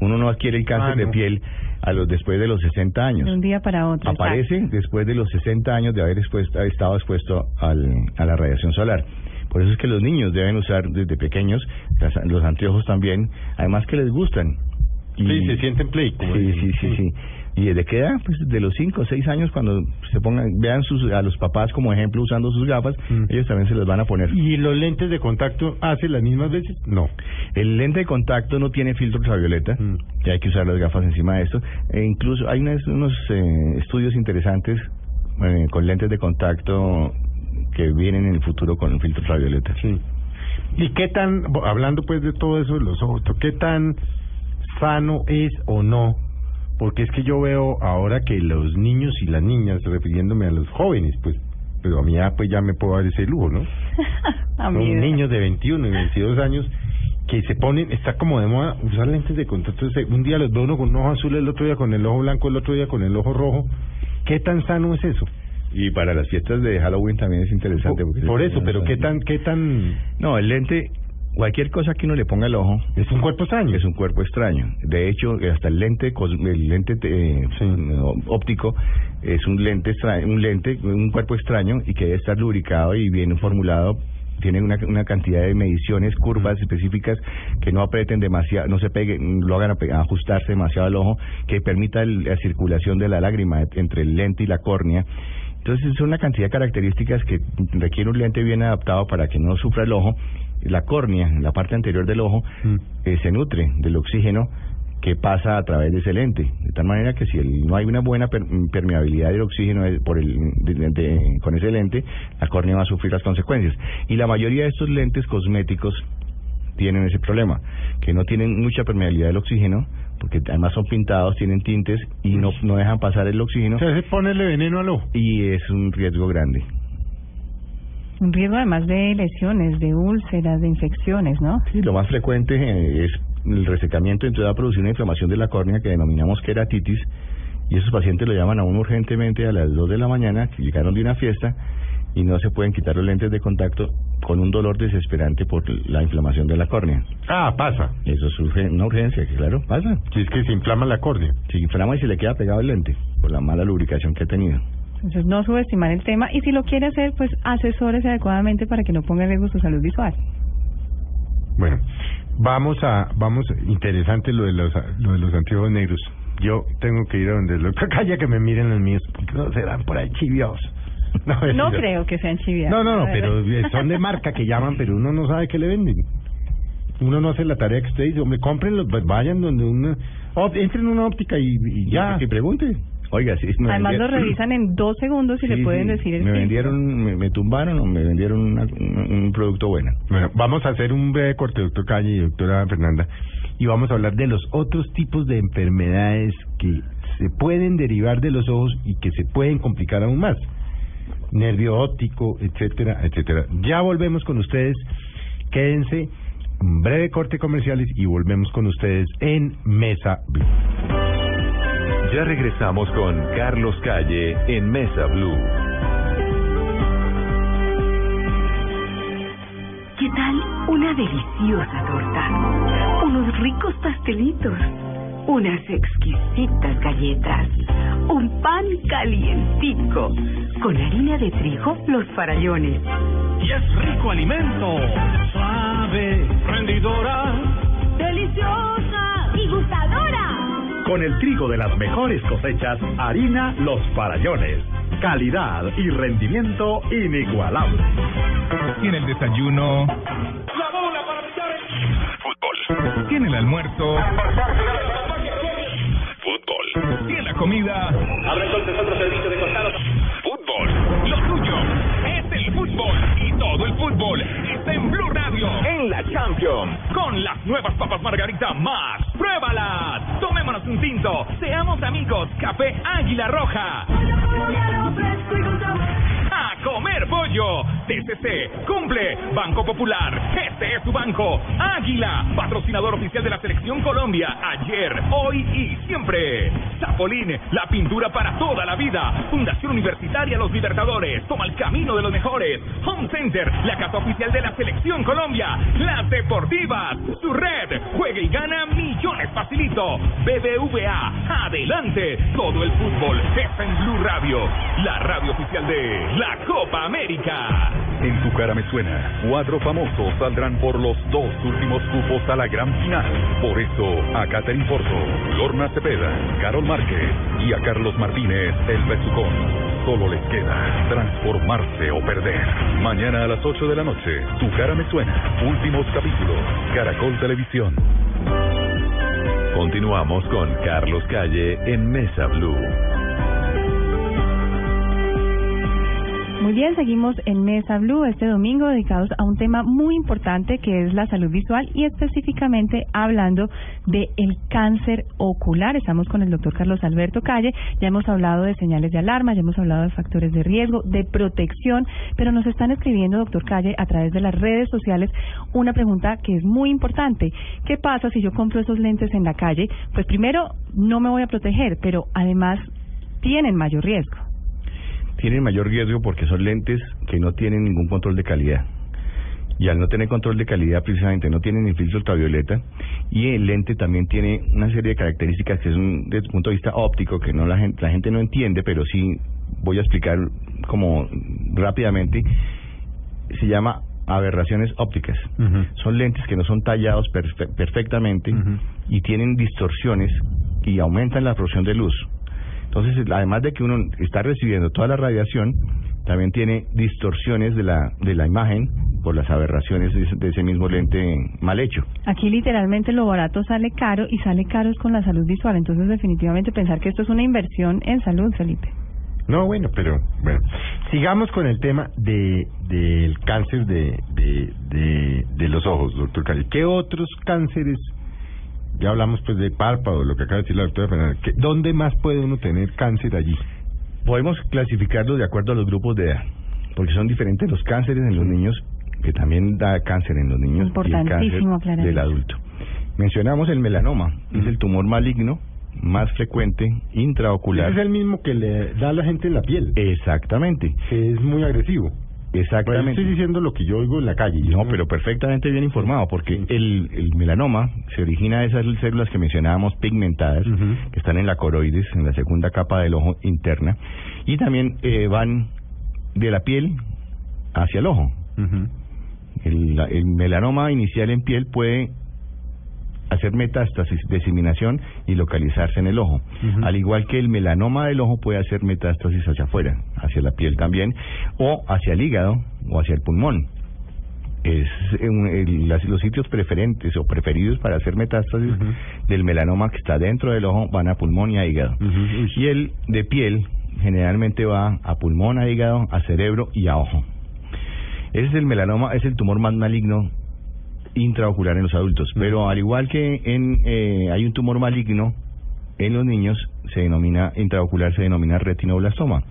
Uno no adquiere el cáncer Ah, de piel a los después de los 60 años. De un día para otro. Aparece después de los 60 años de haber expuesto- estado expuesto al, a la radiación solar. Por eso es que los niños deben usar desde pequeños las- los anteojos también, además que les gustan. Sí, se sienten play. Sí, sí, sí, sí. ¿Y desde qué edad? Pues de los 5 o 6 años, cuando se pongan, vean sus, a los papás como ejemplo usando sus gafas, Mm. ellos también se las van a poner. ¿Y los lentes de contacto hacen las mismas veces? No. El lente de contacto no tiene filtro ultravioleta, Mm. y hay que usar las gafas encima de esto. E incluso hay unos, unos eh, estudios interesantes eh, con lentes de contacto que vienen en el futuro con el filtro ultravioleta. Sí. ¿Y qué tan, hablando pues de todo eso de los ojos, qué tan sano es o no? Porque es que yo veo ahora que los niños y las niñas, refiriéndome a los jóvenes, pues, pero a mi edad pues ya me puedo dar ese lujo, ¿no? [LAUGHS] A Son niños de 21 y 22 años que se ponen, está como de moda usar lentes de contacto. Entonces, Un día los veo uno con un ojo azul, el otro día con el ojo blanco, el otro día con el ojo rojo. ¿Qué tan sano es eso? Y para las fiestas de Halloween también es interesante. Por, porque por eso, pero ¿qué tan, qué tan... No, el lente, cualquier cosa que uno le ponga al ojo, Es un cuerpo extraño. es un cuerpo extraño. De hecho, hasta el lente, el lente eh, Sí. no, óptico es un lente extraño, un lente, un cuerpo extraño y que debe estar lubricado y bien formulado. Tiene una, una cantidad de mediciones, curvas específicas que no aprieten demasiado, no se peguen, lo hagan ajustarse demasiado al ojo, que permita el- la circulación de la lágrima entre el lente y la córnea Entonces son una cantidad de características que requiere un lente bien adaptado para que no sufra el ojo. La córnea, la parte anterior del ojo, Mm. eh, se nutre del oxígeno que pasa a través de ese lente. De tal manera que si el- no hay una buena per- permeabilidad del oxígeno por el, de- de- con ese lente, la córnea va a sufrir las consecuencias. Y la mayoría de estos lentes cosméticos tienen ese problema, que no tienen mucha permeabilidad del oxígeno, porque además son pintados, tienen tintes y no, no dejan pasar el oxígeno O sea, es ponerle veneno al ojo. y es un riesgo grande. Un riesgo además de lesiones, de úlceras, de infecciones, ¿no? Sí, lo más frecuente eh, es el resecamiento, entonces va a producir una inflamación de la córnea que denominamos queratitis y esos pacientes lo llaman a uno urgentemente a las 2 de la mañana, que llegaron de una fiesta y no se pueden quitar los lentes de contacto con un dolor desesperante por la inflamación de la córnea. Ah, pasa. Eso es urgen- una urgencia, que claro, pasa. Si es que se inflama la córnea. Se inflama y se le queda pegado el lente por la mala lubricación que ha tenido. Entonces no subestimar el tema y si lo quiere hacer, pues asesórese adecuadamente para que no ponga en riesgo su salud visual. Bueno, vamos a, vamos, interesante lo de los, lo de los anteojos negros. Yo tengo que ir a donde el doctor [LAUGHS] Calla que me miren los míos, porque no serán por ahí chiviados. [LAUGHS] No, creo que sean chiviadas. No, no, no, pero verdad. son de marca que llaman, pero uno no sabe qué le venden. Uno no hace la tarea que usted dice, hombre, cómprenlos, pues vayan donde uno, oh, entren en una óptica y, y ya. Y pregunte. Oiga, sí, me Además lo vendieron- revisan en dos segundos y Sí, le pueden sí, decir el Me vendieron, me, me tumbaron o me vendieron una- un, un producto bueno. Bueno, vamos a hacer un breve corte, doctor Calle y doctora Fernanda, y vamos a hablar de los otros tipos de enfermedades que se pueden derivar de los ojos y que se pueden complicar aún más. Nervio óptico, etcétera, etcétera. Ya volvemos con ustedes. Quédense, un breve corte comerciales y volvemos con ustedes en Mesa Blue. Ya regresamos con Carlos Calle en Mesa Blue. ¿Qué tal una deliciosa torta? Unos ricos pastelitos, unas exquisitas galletas, un pan calientico, con harina de trigo, los farallones. y es rico alimento. Suave, rendidora. ¡Deliciosa y gustadora! Con el trigo de las mejores cosechas, harina Los Farallones. Calidad y rendimiento inigualable. Tiene el desayuno, La bola para brillar. fútbol. Tiene el almuerzo, fútbol. Tiene la comida, Abre entonces otro servicio de costado. fútbol. Lo tuyo es el fútbol y todo el fútbol está en Blue Radio. En la Champions. Con las nuevas papas Margarita más. ¡Pruébalas! Tomémonos un tinto. Seamos amigos. Café Águila Roja. A comer pollo. TCC cumple. Banco Popular. Este es tu banco. Águila, patrocinador oficial de la Selección Colombia. Ayer, hoy y siempre. Zapolín, la pintura para toda la vida. Fundación Universitaria Los Libertadores. Toma el camino de los mejores. Home Center, la casa oficial de la Selección Colombia. Las Deportivas, su red. Juega y gana millones facilito. BBVA, adelante. Todo el fútbol está en Blue Radio. La radio oficial de la Copa América. En tu cara me suena. Cuatro famosos saldrán por los dos últimos cupos a la gran final. Por eso, a Catherine Porto, Lorna Cepeda, Carol Márquez y a Carlos Martínez, el Besucón. Solo les queda transformarse o perder. Mañana a las 8 de la noche, Tu cara me suena. Últimos capítulos. Caracol Televisión. Continuamos con Carlos Calle en Mesa Blue. Muy bien, seguimos en Mesa Blue este domingo dedicados a un tema muy importante que es la salud visual y específicamente hablando de el cáncer ocular. Estamos con el doctor Carlos Alberto Calle, ya hemos hablado de señales de alarma, ya hemos hablado de factores de riesgo, de protección, pero nos están escribiendo, doctor Calle, a través de las redes sociales una pregunta que es muy importante. ¿Qué pasa si yo compro esos lentes en la calle? Pues primero, no me voy a proteger, pero además tienen mayor riesgo. Tienen mayor riesgo porque son lentes que no tienen ningún control de calidad. Y al no tener control de calidad, precisamente no tienen ni filtro ultravioleta. Y el lente también tiene una serie de características que son desde el punto de vista óptico, que no la gente, la gente no entiende, pero sí voy a explicar como rápidamente. Se llama aberraciones ópticas. Son lentes que no son tallados perfe- perfectamente y tienen distorsiones y aumentan la absorción de luz. Entonces, además de que uno está recibiendo toda la radiación, también tiene distorsiones de la, de la imagen por las aberraciones de ese, de ese mismo lente mal hecho. Aquí literalmente lo barato sale caro y sale caro es con la salud visual. Entonces definitivamente pensar que esto es una inversión en salud, Felipe. No, bueno, pero bueno, sigamos con el tema de del cáncer de, de, de, de los ojos, doctor Cali. ¿Qué otros cánceres? Ya hablamos pues de párpado, lo que acaba de decir la doctora Fernández. ¿Qué- ¿Dónde más puede uno tener cáncer allí? Podemos clasificarlos de acuerdo a los grupos de edad, porque son diferentes los cánceres en los niños, que también da cáncer en los niños, y el cáncer del adulto. Mencionamos el melanoma, es el tumor maligno más frecuente intraocular. Ese es el mismo que le da a la gente en la piel, Exactamente, que es muy agresivo. Pues exactamente. estoy diciendo lo que yo oigo en la calle. No, pero perfectamente bien informado, porque el, el melanoma se origina de esas células que mencionábamos pigmentadas, que están en la coroides, en la segunda capa del ojo interna, y también eh, van de la piel hacia el ojo. El, la- el melanoma inicial en piel puede hacer metástasis, diseminación y localizarse en el ojo. Al igual que el melanoma del ojo puede hacer metástasis hacia afuera, hacia la piel también, o hacia el hígado o hacia el pulmón. Es el- las- los sitios preferentes o preferidos para hacer metástasis del melanoma que está dentro del ojo van a pulmón y a hígado. Y el de piel generalmente va a pulmón, a hígado, a cerebro y a ojo. Ese es el melanoma, es el tumor más maligno intraocular en los adultos. Pero al igual que en eh, hay un tumor maligno en los niños, se denomina intraocular, se denomina retinoblastoma.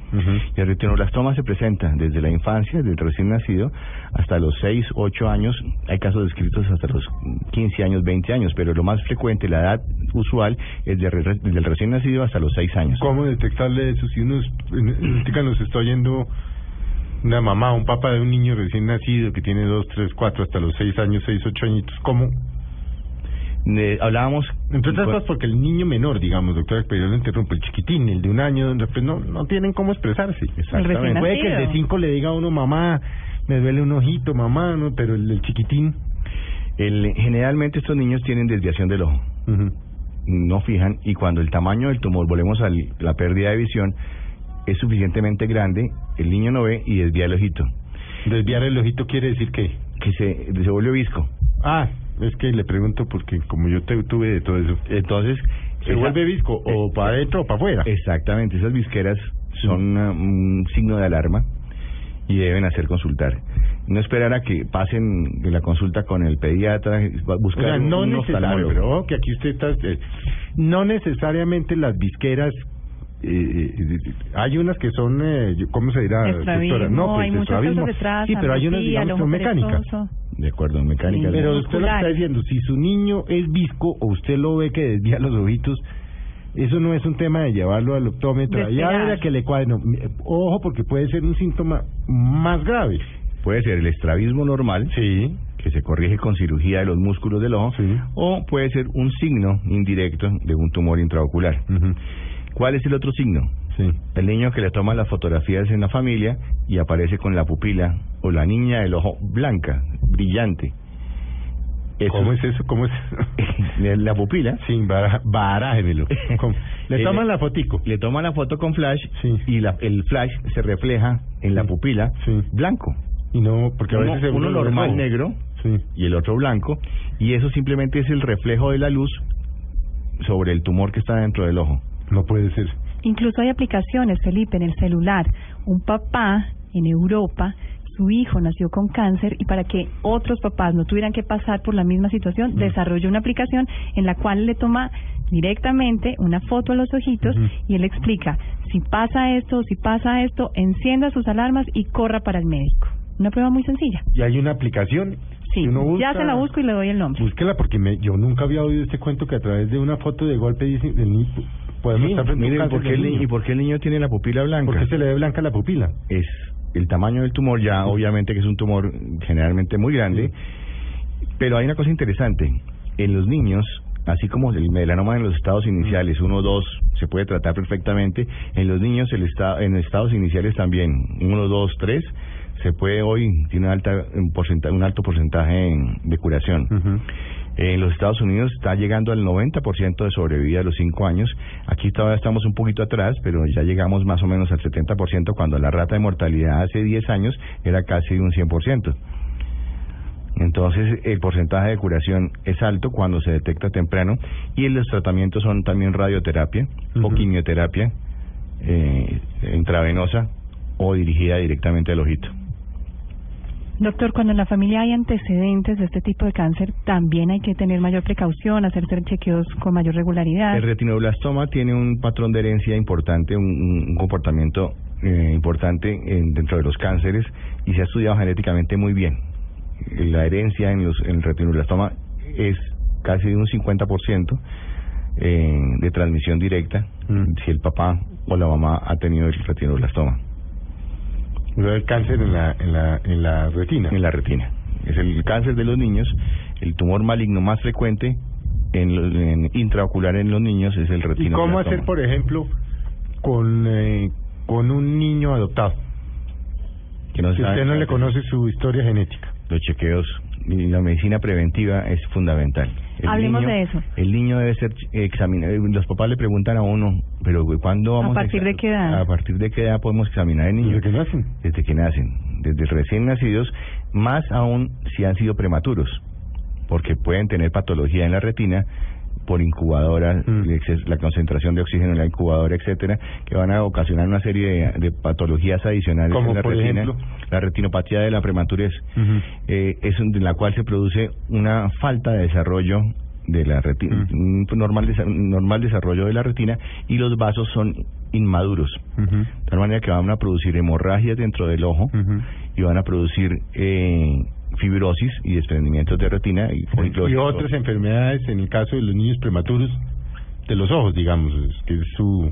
Y el retinoblastoma se presenta desde la infancia, desde el recién nacido, hasta los 6, 8 años. Hay casos descritos hasta los 15 años, 20 años, pero lo más frecuente, la edad usual, es de re- desde el recién nacido hasta los 6 años. ¿Cómo detectarle eso? Si uno en- nos está oyendo una mamá, un papá de un niño recién nacido que tiene dos, tres, cuatro, hasta los seis años, seis, ocho añitos, ¿cómo? Eh, hablábamos... Entre otras cosas porque el niño menor, digamos, doctor, pero yo lo interrumpo, el chiquitín, el de un año, donde pues no, no tienen cómo expresarse. recién Puede que el de cinco le diga a uno, mamá, me duele un ojito, mamá, no, pero el del chiquitín... El, generalmente estos niños tienen desviación del ojo. ujú. no fijan y cuando el tamaño del tumor, volvemos a la pérdida de visión, es suficientemente grande, el niño no ve y desvía el ojito, Desviar el ojito quiere decir que... que se, se vuelve visco. Ah, es que le pregunto porque como yo te, tuve de todo eso. Entonces, ¿Se esa- vuelve visco o eh, para adentro o para afuera? Exactamente, esas visqueras son uh, un signo de alarma y deben hacer consultar. No esperar a que pasen de la consulta con el pediatra, O buscar sea, no un pero que aquí usted está, eh, no necesariamente las visqueras, eh, hay unas que son, eh, ¿cómo se dirá, Estrabismo, doctora? No, pues hay muchas estrabismo. cosas detrás, Sí, pero hay unas, digamos, el que son mecánicas. De acuerdo, mecánica. Sí. Pero usted lo está diciendo, si su niño es visco o usted lo ve que desvía los ojitos, eso no es un tema de llevarlo al optómetra. De Ya verá que le mi- ojo, porque puede ser un síntoma más grave. Puede ser el estrabismo normal, Sí. que se corrige con cirugía de los músculos del ojo, Sí. o puede ser un signo indirecto de un tumor intraocular. ¿Cuál es el otro signo? Sí. El niño que le toma las fotografías en la familia y aparece con la pupila o la niña del ojo blanca, brillante. Eso- ¿Cómo es eso? ¿Cómo es [LAUGHS] La pupila. Sí. Le toman la fotico. Le toman la foto con flash Sí. y la, el flash se refleja en la pupila Sí. blanco. Y no, porque a veces uno normal rojo. negro Sí. y el otro blanco y eso simplemente es el reflejo de la luz sobre el tumor que está dentro del ojo. No puede ser. Incluso hay aplicaciones, Felipe, en el celular. Un papá en Europa, su hijo nació con cáncer y para que otros papás no tuvieran que pasar por la misma situación, Mm. desarrolló una aplicación en la cual le toma directamente una foto a los ojitos y él explica si pasa esto, si pasa esto, encienda sus alarmas y corra para el médico. Una prueba muy sencilla. Y hay una aplicación. Sí, uno ya busca- se la busco y le doy el nombre. Búsquela porque me, yo nunca había oído este cuento que a través de una foto de golpe dice el niño podemos Sí, estar frente a un miren, cáncer ¿por qué del niño. ¿y por qué el niño tiene la pupila blanca? ¿Por qué se le ve blanca la pupila? es el tamaño del tumor ya obviamente que es un tumor generalmente muy grande. Pero hay una cosa interesante. En los niños así como el melanoma en los estados iniciales uno dos se puede tratar perfectamente en los niños el esta- en estados iniciales también uno dos tres se puede hoy tiene una alta un, porcentaje, un alto porcentaje en- de curación En los Estados Unidos está llegando al 90% de sobrevida a los 5 años. Aquí todavía estamos un poquito atrás, pero ya llegamos más o menos al 70% cuando la rata de mortalidad hace 10 años era casi un 100%. Entonces, el porcentaje de curación es alto cuando se detecta temprano y los tratamientos son también radioterapia o quimioterapia eh, intravenosa o dirigida directamente al ojito. Doctor, cuando en la familia hay antecedentes de este tipo de cáncer, también hay que tener mayor precaución, hacerse chequeos con mayor regularidad. El retinoblastoma tiene un patrón de herencia importante, un, un comportamiento eh, importante en- dentro de los cánceres y se ha estudiado genéticamente muy bien. La herencia en, los, en el retinoblastoma es casi de un 50% eh, de transmisión directa si el papá o la mamá ha tenido el retinoblastoma. El cáncer en la, en la, en la retina. En la retina. Es el cáncer de los niños, el tumor maligno más frecuente en, lo- en intraocular en los niños es el ¿Y retinoblastoma. cómo hacer, por ejemplo, con, eh, con un niño adoptado? Que no si usted no le conoce su historia genética. Los chequeos y la medicina preventiva es fundamental. El Hablemos niño- de eso. El niño debe ser examinado. Los papás le preguntan a uno, pero ¿cuándo vamos ¿A partir exa- de qué edad? ¿A partir de qué edad podemos examinar al niño? ¿Desde que nacen? Desde que nacen. Desde recién nacidos, más aún si han sido prematuros, porque pueden tener patología en la retina por incubadora, Mm. la concentración de oxígeno en la incubadora, etcétera, que van a ocasionar una serie de, de patologías adicionales Como en la por retina. ejemplo? La retinopatía de la prematurez eh, es en la cual se produce una falta de desarrollo de la retina, un normal, desa- normal desarrollo de la retina y los vasos son inmaduros. De tal manera que van a producir hemorragias dentro del ojo y van a producir eh, fibrosis y desprendimientos de retina. Y, Y otras enfermedades, en el caso de los niños prematuros, de los ojos, digamos, que es su...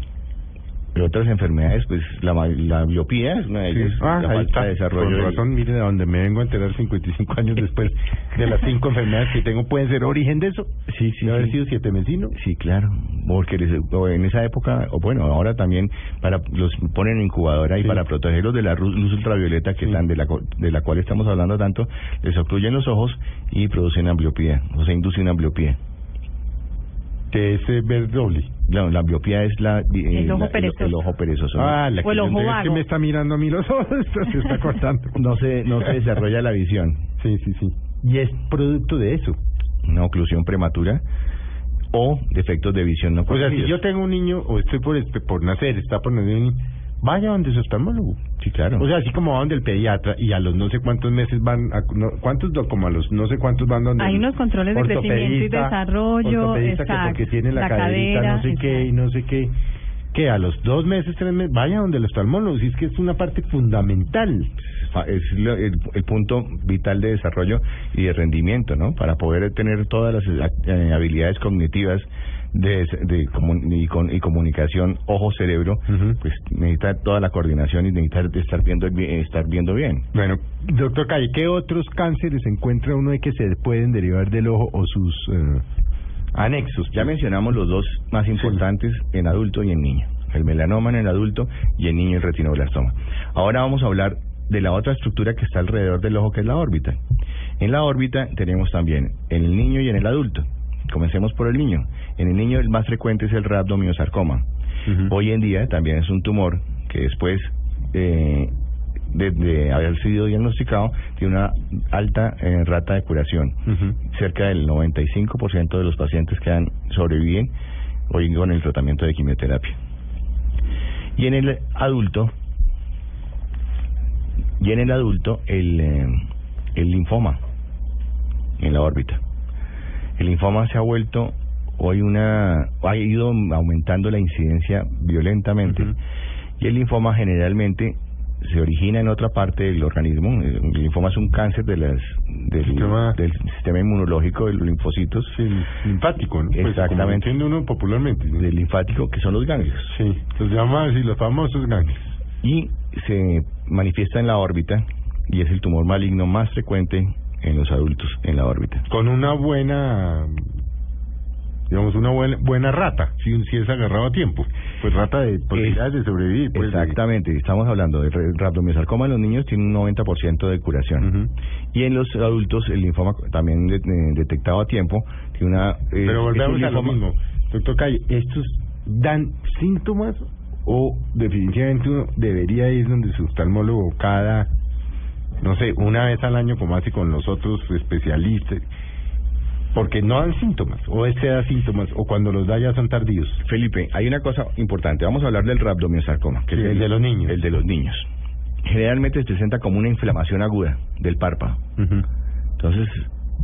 y otras enfermedades, pues la, la biopía es una de Sí. ellas, Ah, la falta está. de desarrollo. Del- razón, mire de donde me vengo a enterar 55 años después de las cinco enfermedades que tengo, ¿pueden ser origen de eso? Sí, sí, ¿De haber sí. sido siete mesino? Sí, claro, porque les- en esa época, o bueno, ahora también para los ponen en incubadora y Sí. para protegerlos de la luz ultravioleta que tan de la de la cual estamos hablando tanto, les ocluyen los ojos y producen ambliopía, o sea, inducen ambliopía. Que es eh, ver doble. La, la ambliopía es la, eh, El ojo la- perezoso. el ojo perezoso. Ah, la O el que, ojo es que vago. me está mirando a mí los ojos, [LAUGHS] se está cortando. No se no se desarrolla la visión, Sí, sí, sí. Y es producto de eso. una oclusión prematura o defectos de visión no O sea, si yo tengo un niño, o estoy por, por nacer, está por nacer un niño, vaya donde su oftalmólogo. Sí, claro. O sea, así como va donde el pediatra y a los no sé cuántos meses van, a, no, ¿cuántos? Como a los no sé cuántos van donde Hay unos controles de crecimiento y desarrollo, ortopedista que exacto, porque tiene la, la caderita, cadera, no sé qué, y no sé qué. Que a los dos meses, tres meses, vaya donde el oftalmólogo, si es que es una parte fundamental. Fa- es el, el punto vital de desarrollo y de rendimiento, ¿no? Para poder tener todas las eh, habilidades cognitivas de, de comun- y, con, y comunicación ojo-cerebro, pues necesita toda la coordinación y necesita estar viendo, estar viendo bien. Bueno, doctor Calle, ¿qué otros cánceres encuentra uno de que se pueden derivar del ojo o sus eh, anexos? Ya mencionamos los dos más importantes en adulto y en niño. El melanoma en el adulto y en niño el retinoblastoma. Ahora vamos a hablar de la otra estructura que está alrededor del ojo, que es la órbita. En la órbita tenemos también en el niño y en el adulto. Comencemos por el niño. En el niño el más frecuente es el rhabdomyosarcoma. Ujú. Hoy en día también es un tumor que después eh, de, de haber sido diagnosticado tiene una alta eh, rata de curación Ujú. cerca del 95% de los pacientes que han sobreviven hoy con el tratamiento de quimioterapia. Y en el adulto, y en el adulto el, eh, el linfoma en la órbita. El linfoma se ha vuelto hoy una, ha ido aumentando la incidencia violentamente y el linfoma generalmente se origina en otra parte del organismo. El linfoma es un cáncer de las, del, Sistema- del sistema inmunológico de los linfocitos, Sí, linfático, ¿no? Pues, Exactamente. como entiende uno popularmente. ¿no? del linfático, que son los ganglios. Sí, los llaman así, los famosos ganglios. Y se manifiesta en la órbita y es el tumor maligno más frecuente en los adultos en la órbita. Con una buena digamos, una buena, buena rata, si, si es agarrado a tiempo. Pues rata de posibilidades de sobrevivir. Pues, Exactamente, estamos hablando del rhabdomyosarcoma en los niños tiene un 90% de curación. Y en los adultos el linfoma también de- de- detectado a tiempo tiene una... eh, Pero volvemos a lo mismo. Doctor Calle, ¿estos dan síntomas o definitivamente uno debería ir donde su oftalmólogo cada, no sé, una vez al año como hace con los otros especialistas? Porque no dan síntomas, o este da síntomas, o cuando los da ya son tardíos. Felipe, hay una cosa importante. Vamos a hablar del rhabdomyosarcoma, que Sí, es el de los niños. El de los niños. Generalmente se presenta como una inflamación aguda del párpado. Entonces,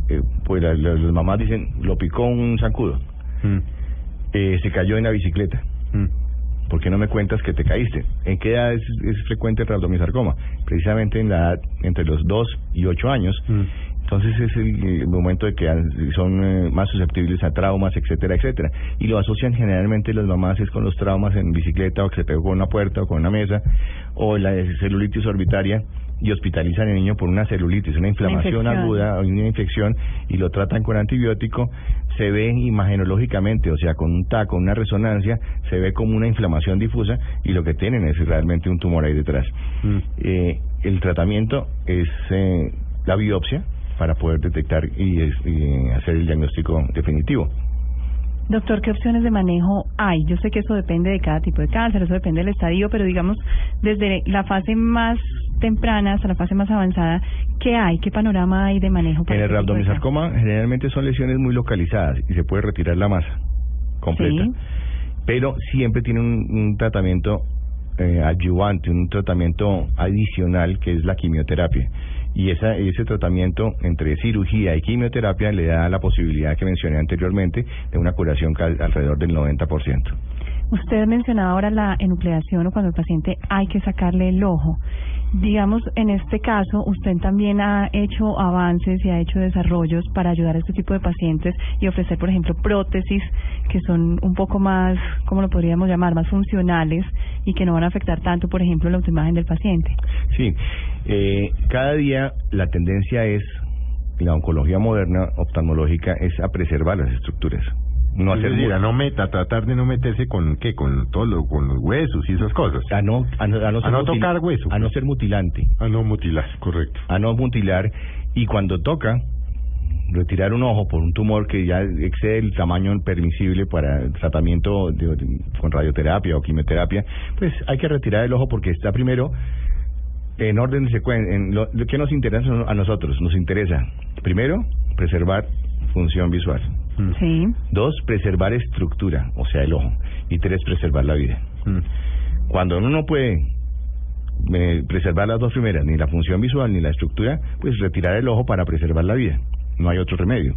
eh, pues la- la- las mamás dicen, lo picó un zancudo. Mm. Eh, se cayó en la bicicleta. ¿Por qué no me cuentas que te caíste? ¿En qué edad es, es frecuente el rhabdomyosarcoma? Precisamente en la edad entre los 2 y 8 años. Entonces es el, eh, momento de que son eh, más susceptibles a traumas, etcétera, etcétera. Y lo asocian generalmente las mamás es con los traumas en bicicleta o que se pegó con una puerta o con una mesa o la celulitis orbitaria y hospitalizan al niño por una celulitis, una inflamación infección. aguda o una infección y lo tratan con antibiótico, se ve imagenológicamente, o sea, con un TAC, con una resonancia, se ve como una inflamación difusa y lo que tienen es realmente un tumor ahí detrás. Eh, el tratamiento es eh, la biopsia para poder detectar y, y hacer el diagnóstico definitivo. Doctor, ¿qué opciones de manejo hay? Yo sé que eso depende de cada tipo de cáncer, eso depende del estadio, pero digamos, desde la fase más temprana hasta la fase más avanzada, ¿qué hay? ¿Qué panorama hay de manejo? para En el este rhabdomyosarcoma generalmente son lesiones muy localizadas y se puede retirar la masa completa. Sí. Pero siempre tiene un, un tratamiento eh, adyuvante, un tratamiento adicional que es la quimioterapia. Y esa, ese tratamiento entre cirugía y quimioterapia le da la posibilidad que mencioné anteriormente de una curación ca- alrededor del 90%. Usted mencionaba ahora la enucleación o cuando el paciente hay que sacarle el ojo. Digamos, en este caso, usted también ha hecho avances y ha hecho desarrollos para ayudar a este tipo de pacientes y ofrecer, por ejemplo, prótesis que son un poco más, ¿cómo lo podríamos llamar?, más funcionales y que no van a afectar tanto, por ejemplo, la autoimagen del paciente. Sí, eh, cada día la tendencia es, la oncología moderna oftalmológica, es a preservar las estructuras. No Es hacer decir, mu- a no meta, tratar de no meterse con qué, con todo lo, con los huesos y esas cosas. a no, a no, a no, A ser no mutil- tocar hueso. a no ser mutilante, A no mutilar, correcto. a no mutilar y cuando toca retirar un ojo por un tumor que ya excede el tamaño permisible para el tratamiento de- de- con radioterapia o quimioterapia, pues hay que retirar el ojo porque está primero en orden de secuencia. En lo, lo que nos interesa a nosotros, nos interesa primero preservar función visual. Sí. Dos, preservar estructura, o sea, el ojo. Y tres, preservar la vida. Cuando uno no puede eh, preservar las dos primeras, ni la función visual ni la estructura, pues retirar el ojo para preservar la vida. No hay otro remedio.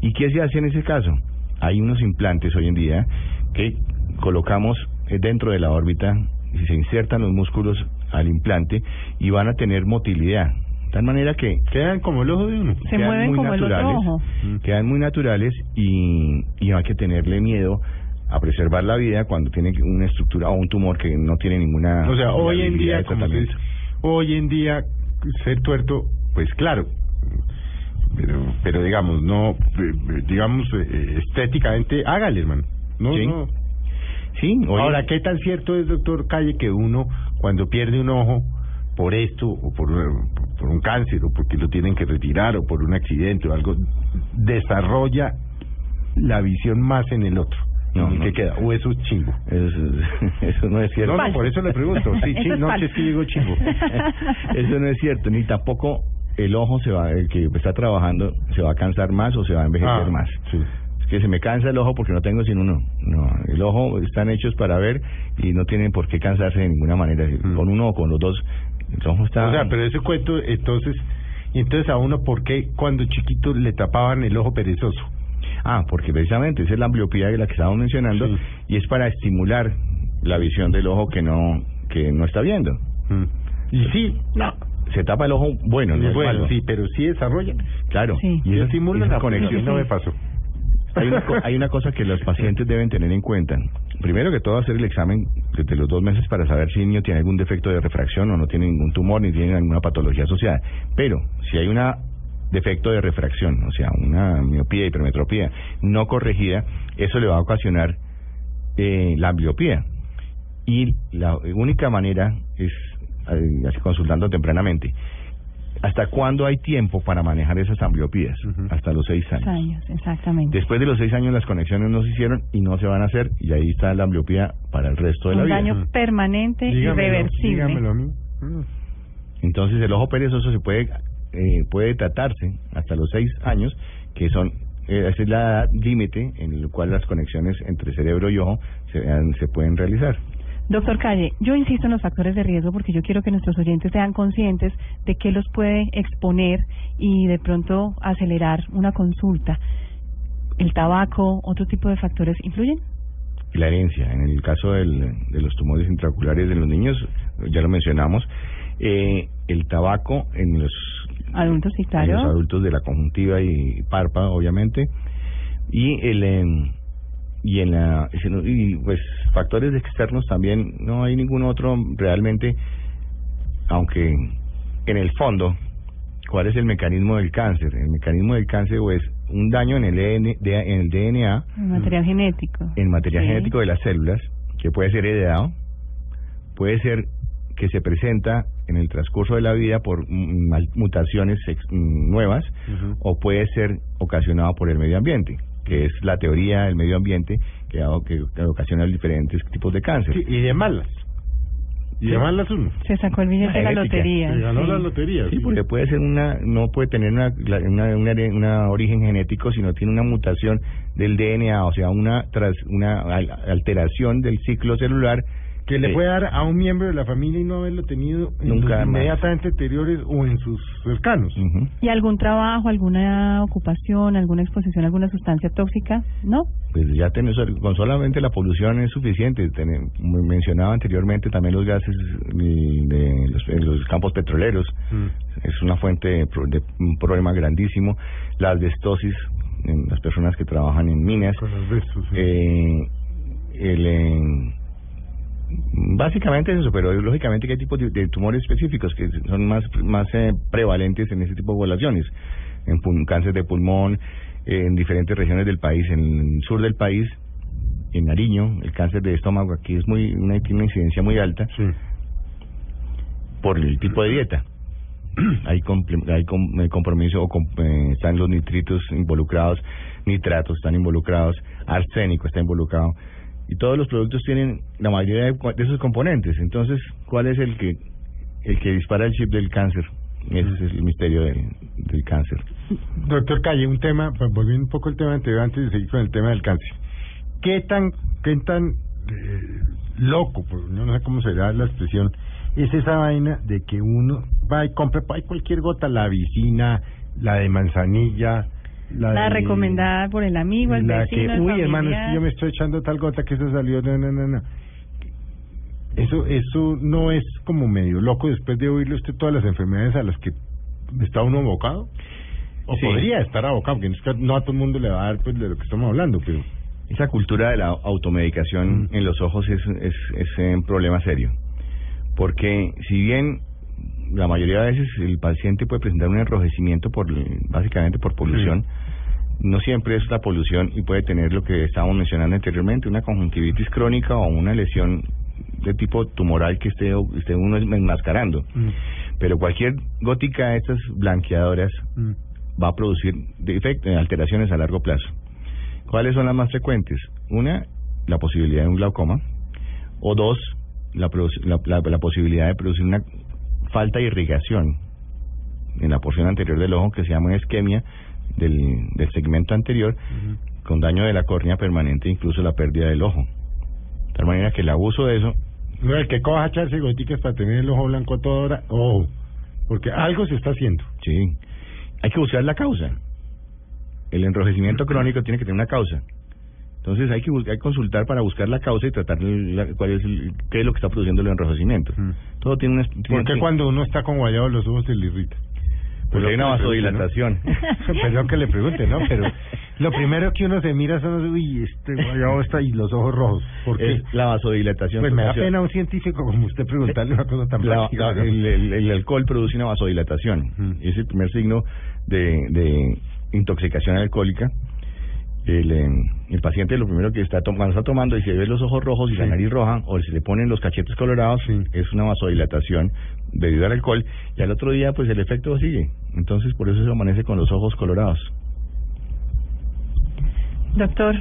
¿Y qué se hace en ese caso? Hay unos implantes hoy en día que colocamos eh, dentro de la órbita y se insertan los músculos al implante y van a tener motilidad. De tal manera que quedan como el ojo de uno. Se quedan mueven muy como el otro naturales, ojo. quedan muy naturales y, y no hay que tenerle miedo a preservar la vida cuando tiene una estructura o un tumor que no tiene ninguna O sea, hoy en día, como se dice, hoy en día, ser tuerto, pues claro, pero, pero digamos, no, eh, digamos, eh, estéticamente, hágale, hermano. No, Sí. no. Sí, Ahora, ¿qué tan cierto es, doctor Calle, que uno, cuando pierde un ojo, por esto, o por, por un cáncer, o porque lo tienen que retirar, o por un accidente o algo, desarrolla la visión más en el otro? No, ¿Y no. ¿Qué queda? ¿O eso es chimbo? Eso, [LAUGHS] eso no es cierto. No, no, por eso le pregunto. Sí, [LAUGHS] es no, es que digo chimbo. [LAUGHS] Eso no es cierto, ni tampoco el ojo se va, el que está trabajando se va a cansar más o se va a envejecer Ah, más. sí. Es que se me cansa el ojo porque no tengo sino uno. No, el ojo están hechos para ver y no tienen por qué cansarse de ninguna manera. Con uno o con los dos, está... Mm. O sea, pero ese cuento, entonces, y entonces a uno, ¿por qué cuando chiquito le tapaban el ojo perezoso? Ah, porque precisamente esa es la ambliopía de la que estábamos mencionando Sí. y es para estimular la visión del ojo que no que no está viendo. Y sí, No, se tapa el ojo bueno, no es bueno, malo. sí, pero sí desarrollan. Claro. Sí. Y estimulan esa la conexión no me pasó. Hay una, hay una cosa que los pacientes deben tener en cuenta. Primero que todo, hacer el examen desde los dos meses para saber si el niño tiene algún defecto de refracción o no tiene ningún tumor ni tiene ninguna patología asociada. Pero si hay una defecto de refracción, o sea, una miopía, hipermetropía no corregida, eso le va a ocasionar eh, la ambliopía. Y la única manera es eh, consultando tempranamente. ¿Hasta cuándo hay tiempo para manejar esas ambliopías? Hasta los seis años. años, exactamente. Después de los seis años las conexiones no se hicieron y no se van a hacer y ahí está la ambliopía para el resto de la Un vida. daño permanente y reversible. a mí. Entonces el ojo perezoso se puede eh, puede tratarse hasta los seis años, que son eh, esa es la edad límite en la cual las conexiones entre cerebro y ojo se, se pueden realizar. Doctor Calle, yo insisto en los factores de riesgo porque yo quiero que nuestros oyentes sean conscientes de qué los puede exponer y de pronto acelerar una consulta. ¿El tabaco, otro tipo de factores influyen? La herencia, en el caso del, de los tumores intraoculares de los niños, ya lo mencionamos, eh, el tabaco en los adultos, sí, claro. en los adultos de la conjuntiva y párpado, obviamente, y el em, y en la y pues factores externos también no hay ningún otro realmente, aunque en el fondo ¿Cuál es el mecanismo del cáncer? El mecanismo del cáncer es un daño en el, en el DNA, el material genético, en material Sí. genético de las células, que puede ser heredado, puede ser que se presenta en el transcurso de la vida por mm, mutaciones mm, nuevas, o puede ser ocasionado por el medio ambiente, que es la teoría del medio ambiente que, ha- que, que ocasiona diferentes tipos de cáncer. Sí, y de malas. Y de Sí. malas uno. Se sacó el billete de la lotería. Se ganó sí. la lotería. Sí, porque puede ser una, no puede tener una, la- una, una, una origen genético, sino tiene una mutación del DNA, o sea, una, tras, una al- alteración del ciclo celular Que le puede dar a un miembro de la familia y no haberlo tenido en Nunca inmediatamente anteriores o en sus cercanos. ¿Y algún trabajo, alguna ocupación, alguna exposición a alguna sustancia tóxica? ¿No? Pues ya tenemos, con solamente la polución es suficiente. Me- mencionaba anteriormente también los gases de, de los, en los campos petroleros. Es una fuente de, pro- de un problema grandísimo. La asbestosis en las personas que trabajan en minas. Con sí. Eh, el, eh, básicamente es eso, pero lógicamente que hay tipos de, de tumores específicos que son más más eh, prevalentes en ese tipo de poblaciones, en pul- cáncer de pulmón, eh, en diferentes regiones del país, en el sur del país, en Nariño, el cáncer de estómago aquí es muy una, tiene una incidencia muy alta Sí. por el tipo de dieta. [CLEARS THROAT] hay, hay com- eh, compromiso o com- eh, están los nitritos involucrados, nitratos están involucrados, arsénico está involucrado y todos los productos tienen la mayoría de, esos componentes. Entonces, ¿cuál es el que el que dispara el chip del cáncer? Ese es el misterio del, del cáncer. Doctor Calle, un tema, pues, volviendo un poco al tema anterior, antes de seguir con el tema del cáncer. ¿Qué tan, qué tan eh, loco, pues, no sé cómo será la expresión, es esa vaina de que uno va y compra cualquier gota, la vicina, la de manzanilla, la, La de- recomendada por el amigo, el la vecino, que, el uy, hermano, es que familiar. yo me estoy echando tal gota que eso salió, no, no, no, no. Eso, eso no es como medio loco después de oírle usted todas las enfermedades a las que está uno abocado. O Sí. podría estar abocado, que no a todo el mundo le va a dar pues de lo que estamos hablando, pero Esa cultura de la automedicación en los ojos es, es, es un problema serio. Porque si bien la mayoría de veces el paciente puede presentar un enrojecimiento por básicamente por polución, no siempre es la polución y puede tener lo que estábamos mencionando anteriormente, una conjuntivitis crónica o una lesión de tipo tumoral que esté, esté uno enmascarando. Pero cualquier gótica de estas blanqueadoras va a producir defect- eh, alteraciones a largo plazo. ¿Cuáles son las más frecuentes? Una, la posibilidad de un glaucoma. O dos, la, la, la- la posibilidad de producir una falta de irrigación en la porción anterior del ojo que se llama isquemia del, del segmento anterior con daño de la córnea permanente incluso la pérdida del ojo. De tal manera que el abuso de eso no el que coja echarse goticas para tener el ojo blanco a toda hora, ojo, porque algo se está haciendo. Sí. Hay que buscar la causa. El enrojecimiento [CLEARS THROAT] crónico tiene que tener una causa. Entonces hay que, bus- hay que consultar para buscar la causa y tratar la- cuál es el- qué es lo que está produciendo el enrojecimiento. Todo tiene una... tiene- Porque cuando uno está con guayabo los ojos se le irrita. Pues hay una vasodilatación. [LAUGHS] Perdón que le pregunte, ¿no? Pero Lo primero que uno se mira son los, uy, este guayabo está y los ojos rojos. ¿Por qué? Es la vasodilatación. Pues me da pena a un científico como usted preguntarle una cosa tan La- práctica. la- el, el- el alcohol produce una vasodilatación. Mm. Es el primer signo de, de intoxicación alcohólica. El, eh, el paciente lo primero que está tom- cuando está tomando y se ve los ojos rojos y la nariz roja o se le ponen los cachetes colorados Sí. es una vasodilatación debido al alcohol y al otro día pues el efecto sigue entonces por eso se amanece con los ojos colorados Doctor,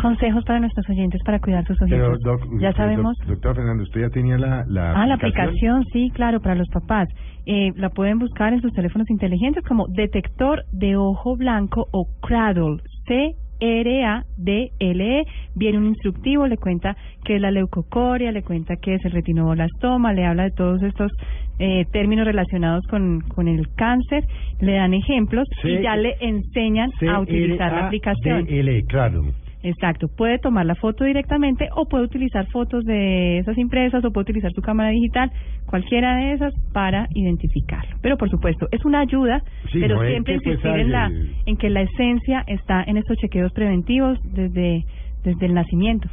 consejos para nuestros oyentes para cuidar sus ojitos. Pero, doc, ya sabemos. doc- doctor Fernando, ¿usted ya tenía la, la Ah, la aplicación, sí, claro, para los papás. Eh, la pueden buscar en sus teléfonos inteligentes como detector de ojo blanco o Cradle, C-R-A-D-L-E. Viene un instructivo, le cuenta qué es la leucocoria, le cuenta qué es el retinoblastoma, le habla de todos estos eh, términos relacionados con, con el cáncer, le dan ejemplos C- y ya le enseñan a utilizar la aplicación. L, claro. Exacto, puede tomar la foto directamente o puede utilizar fotos de esas impresas o puede utilizar su cámara digital, cualquiera de esas para identificarlo. Pero por supuesto, es una ayuda, Sí, pero no es siempre pues, insistir en la en que la esencia está en estos chequeos preventivos desde desde el nacimiento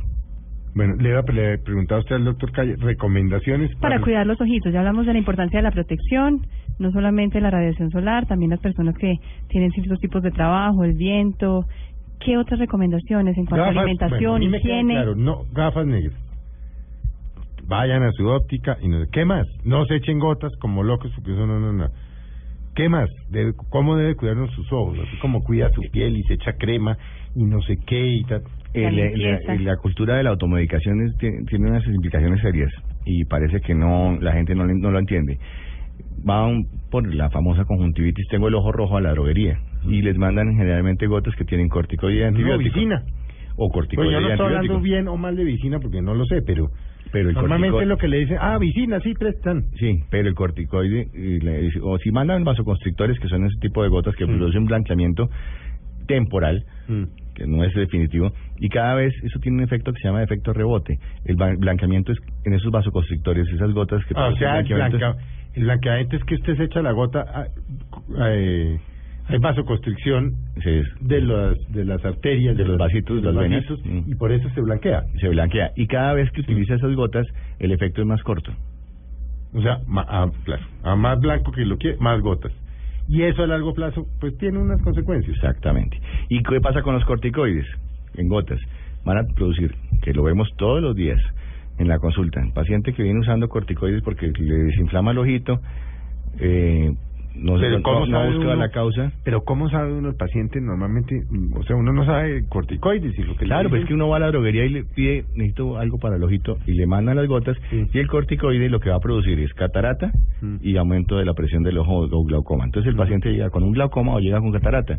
Bueno, le iba le preguntaba usted al doctor Calle, recomendaciones para cuidar los ojitos. Ya hablamos de la importancia de la protección, no solamente la radiación solar, también las personas que tienen ciertos tipos de trabajo, el viento. ¿Qué otras recomendaciones en cuanto a alimentación, bueno, higiene? Claro, no, gafas negras. Vayan a su óptica y no ¿Qué más? No se echen gotas como locos porque eso no, no, no. ¿Qué más? Debe- ¿Cómo debe cuidarnos sus ojos? Así como cuida su piel y se echa crema y no sé qué y tal. La la cultura de la automedicación es- tiene, tiene unas implicaciones serias y parece que no la gente no, le- no lo entiende. Van por la famosa conjuntivitis, tengo el ojo rojo a la droguería y les mandan generalmente gotas que tienen corticoide y No, antibiótico. vicina. O Pues corticoide yo no estoy hablando bien o mal de vicina porque no lo sé, pero, Pero el normalmente corticoide- es lo que le dicen, ah, vicina, sí, prestan. Sí, pero el corticoide, y le- o si mandan vasoconstrictores, que son ese tipo de gotas que Mm. producen blanqueamiento temporal, Mm. Que no es definitivo, y cada vez eso tiene un efecto que se llama efecto rebote. El blanqueamiento es en esos vasoconstrictores, esas gotas que Ah, o sea, el, blanqueamiento. blanca, el blanqueamiento es que usted se echa la gota, ah, eh, hay vasoconstricción Sí, es- de las de las arterias, De los vasitos, de los las vasitos, y por eso se blanquea. se blanquea. Y cada vez que utiliza esas gotas, el efecto es más corto. O sea, a, más blanco que lo quiere, más gotas. Y eso a largo plazo, pues tiene unas consecuencias. Exactamente. ¿Y qué pasa con los corticoides? En gotas. Van a producir, que lo vemos todos los días en la consulta, el paciente que viene usando corticoides porque le desinflama el ojito, eh, no, se, Pero no, ¿cómo no sabe uno? la causa. Pero ¿cómo sabe uno el paciente normalmente? mm, O sea, uno no sabe corticoides y lo que le Claro, pues es que uno va a la droguería y le pide, necesito algo para el ojito, y le mandan las gotas, Sí. y el corticoide lo que va a producir es catarata Mm. y aumento de la presión del ojo o glaucoma. Entonces el paciente llega con un glaucoma o llega con catarata.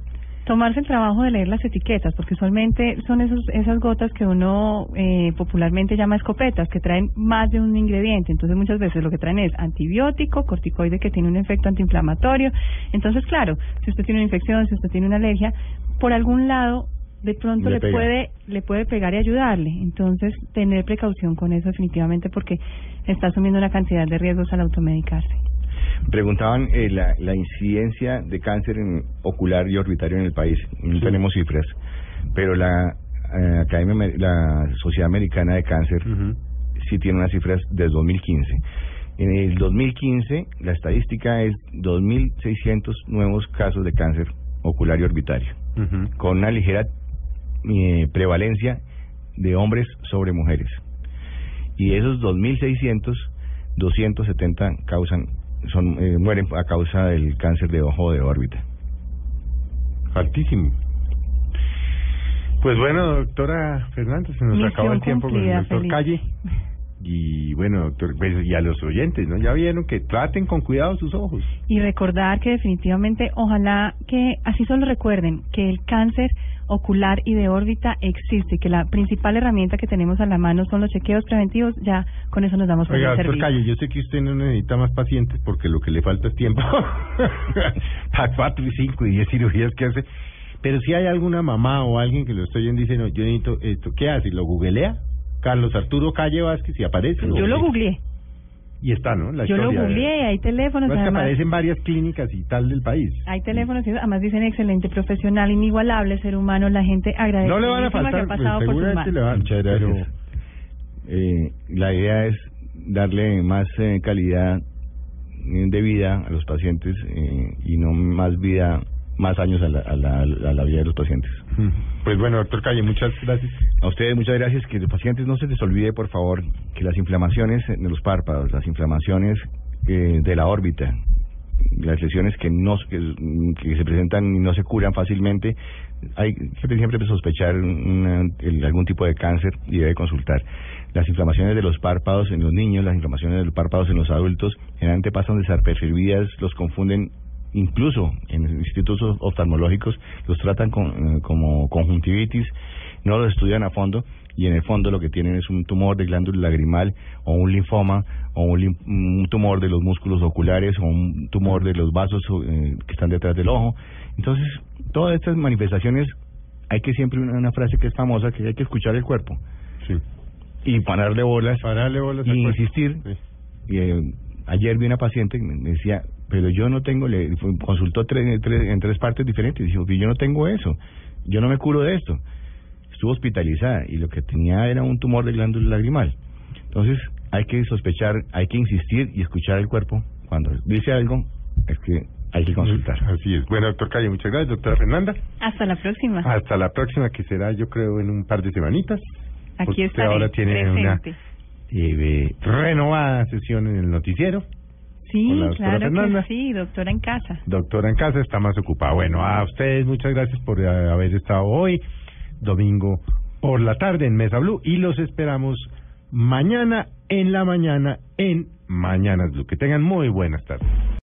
Tomarse el trabajo de leer las etiquetas, porque usualmente son esos, esas gotas que uno eh, popularmente llama escopetas, que traen más de un ingrediente. Entonces muchas veces lo que traen es antibiótico, corticoide que tiene un efecto antiinflamatorio. Entonces, claro, si usted tiene una infección, si usted tiene una alergia, por algún lado de pronto Le le, puede le puede pegar y ayudarle. Entonces, tener precaución con eso definitivamente porque está asumiendo una cantidad de riesgos al automedicarse. Preguntaban eh, la, la incidencia de cáncer en ocular y orbitario en el país. No tenemos cifras, pero la eh, Academia, la Sociedad Americana de Cáncer sí tiene unas cifras desde 2015. En el 2015 la estadística es 2.600 nuevos casos de cáncer ocular y orbitario, con una ligera eh, prevalencia de hombres sobre mujeres. Y de esos 2.600, 270 causan son eh, mueren a causa del cáncer de ojo de órbita. Altísimo. Pues bueno, doctora Fernanda, se nos Misión acabó el tiempo con el cumplida, doctor feliz. Calle. [LAUGHS] Y bueno, doctor, pues, y a los oyentes, ¿no? Ya vieron que traten con cuidado sus ojos. y recordar que definitivamente, ojalá que así solo recuerden que el cáncer ocular y de órbita existe y que la principal herramienta que tenemos a la mano son los chequeos preventivos, ya con eso nos damos por Oiga, doctor. Calle, yo sé que usted no necesita más pacientes porque lo que le falta es tiempo [LAUGHS] para cuatro y cinco y diez cirugías que hace. Pero si hay alguna mamá o alguien que lo estoy oyendo y dice, no, yo necesito esto, ¿qué hace? ¿Lo googlea? Carlos Arturo Calle Vázquez y aparece. Yo lo googleé. Y está, ¿no? La Yo lo googleé, hay teléfonos, No, es que además, aparece en varias clínicas y tal del país. hay teléfonos, y además dicen excelente profesional, inigualable ser humano, la gente agradece. No le van a que faltar, pues, seguramente le van. Muchas gracias. pero- Eh, la idea es darle más eh, calidad eh, de vida a los pacientes eh, y no más vida, más años a la, a, la, a la vida de los pacientes. Pues bueno, doctor Calle, muchas gracias. A ustedes muchas gracias. Que los pacientes no se les olvide, por favor, que las inflamaciones de los párpados, las inflamaciones eh, de la órbita, las lesiones que no que, que se presentan y no se curan fácilmente, hay que siempre sospechar una- el- algún tipo de cáncer y debe consultar. Las inflamaciones de los párpados en los niños, las inflamaciones de los párpados en los adultos, generalmente pasan desapercibidas, los confunden incluso en institutos oftalmológicos los tratan con, eh, como conjuntivitis, no los estudian a fondo y en el fondo lo que tienen es un tumor de glándula lagrimal o un linfoma o un, un tumor de los músculos oculares o un tumor de los vasos eh, que están detrás del ojo. Entonces, todas estas manifestaciones hay que siempre una, una frase que es famosa que hay que escuchar el cuerpo Sí. y pararle bolas Pararle bolas y insistir. Sí. Y, eh, ayer vi una paciente que me decía, pero yo no tengo, le fue- consultó tres, en tres- en tres partes diferentes. Dijo, yo no tengo eso, yo no me curo de esto. Estuvo hospitalizada y lo que tenía era un tumor de glándula lagrimal. Entonces, hay que sospechar, hay que insistir y escuchar el cuerpo. Cuando dice algo, es que hay que consultar. Así es. Bueno, doctor Calle, muchas gracias. Doctora Fernanda, Hasta la próxima. hasta la próxima, que será, yo creo, en un par de semanitas. Aquí estaré, ahora tiene una eh, renovada sesión en el noticiero. Sí, con la doctora claro Fernanda. que sí, doctora en casa. Doctora en casa está más ocupada. Bueno, a ustedes muchas gracias por eh, haber estado hoy, domingo por la tarde en Mesa Blue y los esperamos mañana en la mañana en Mañanas Blue. Que tengan muy buenas tardes.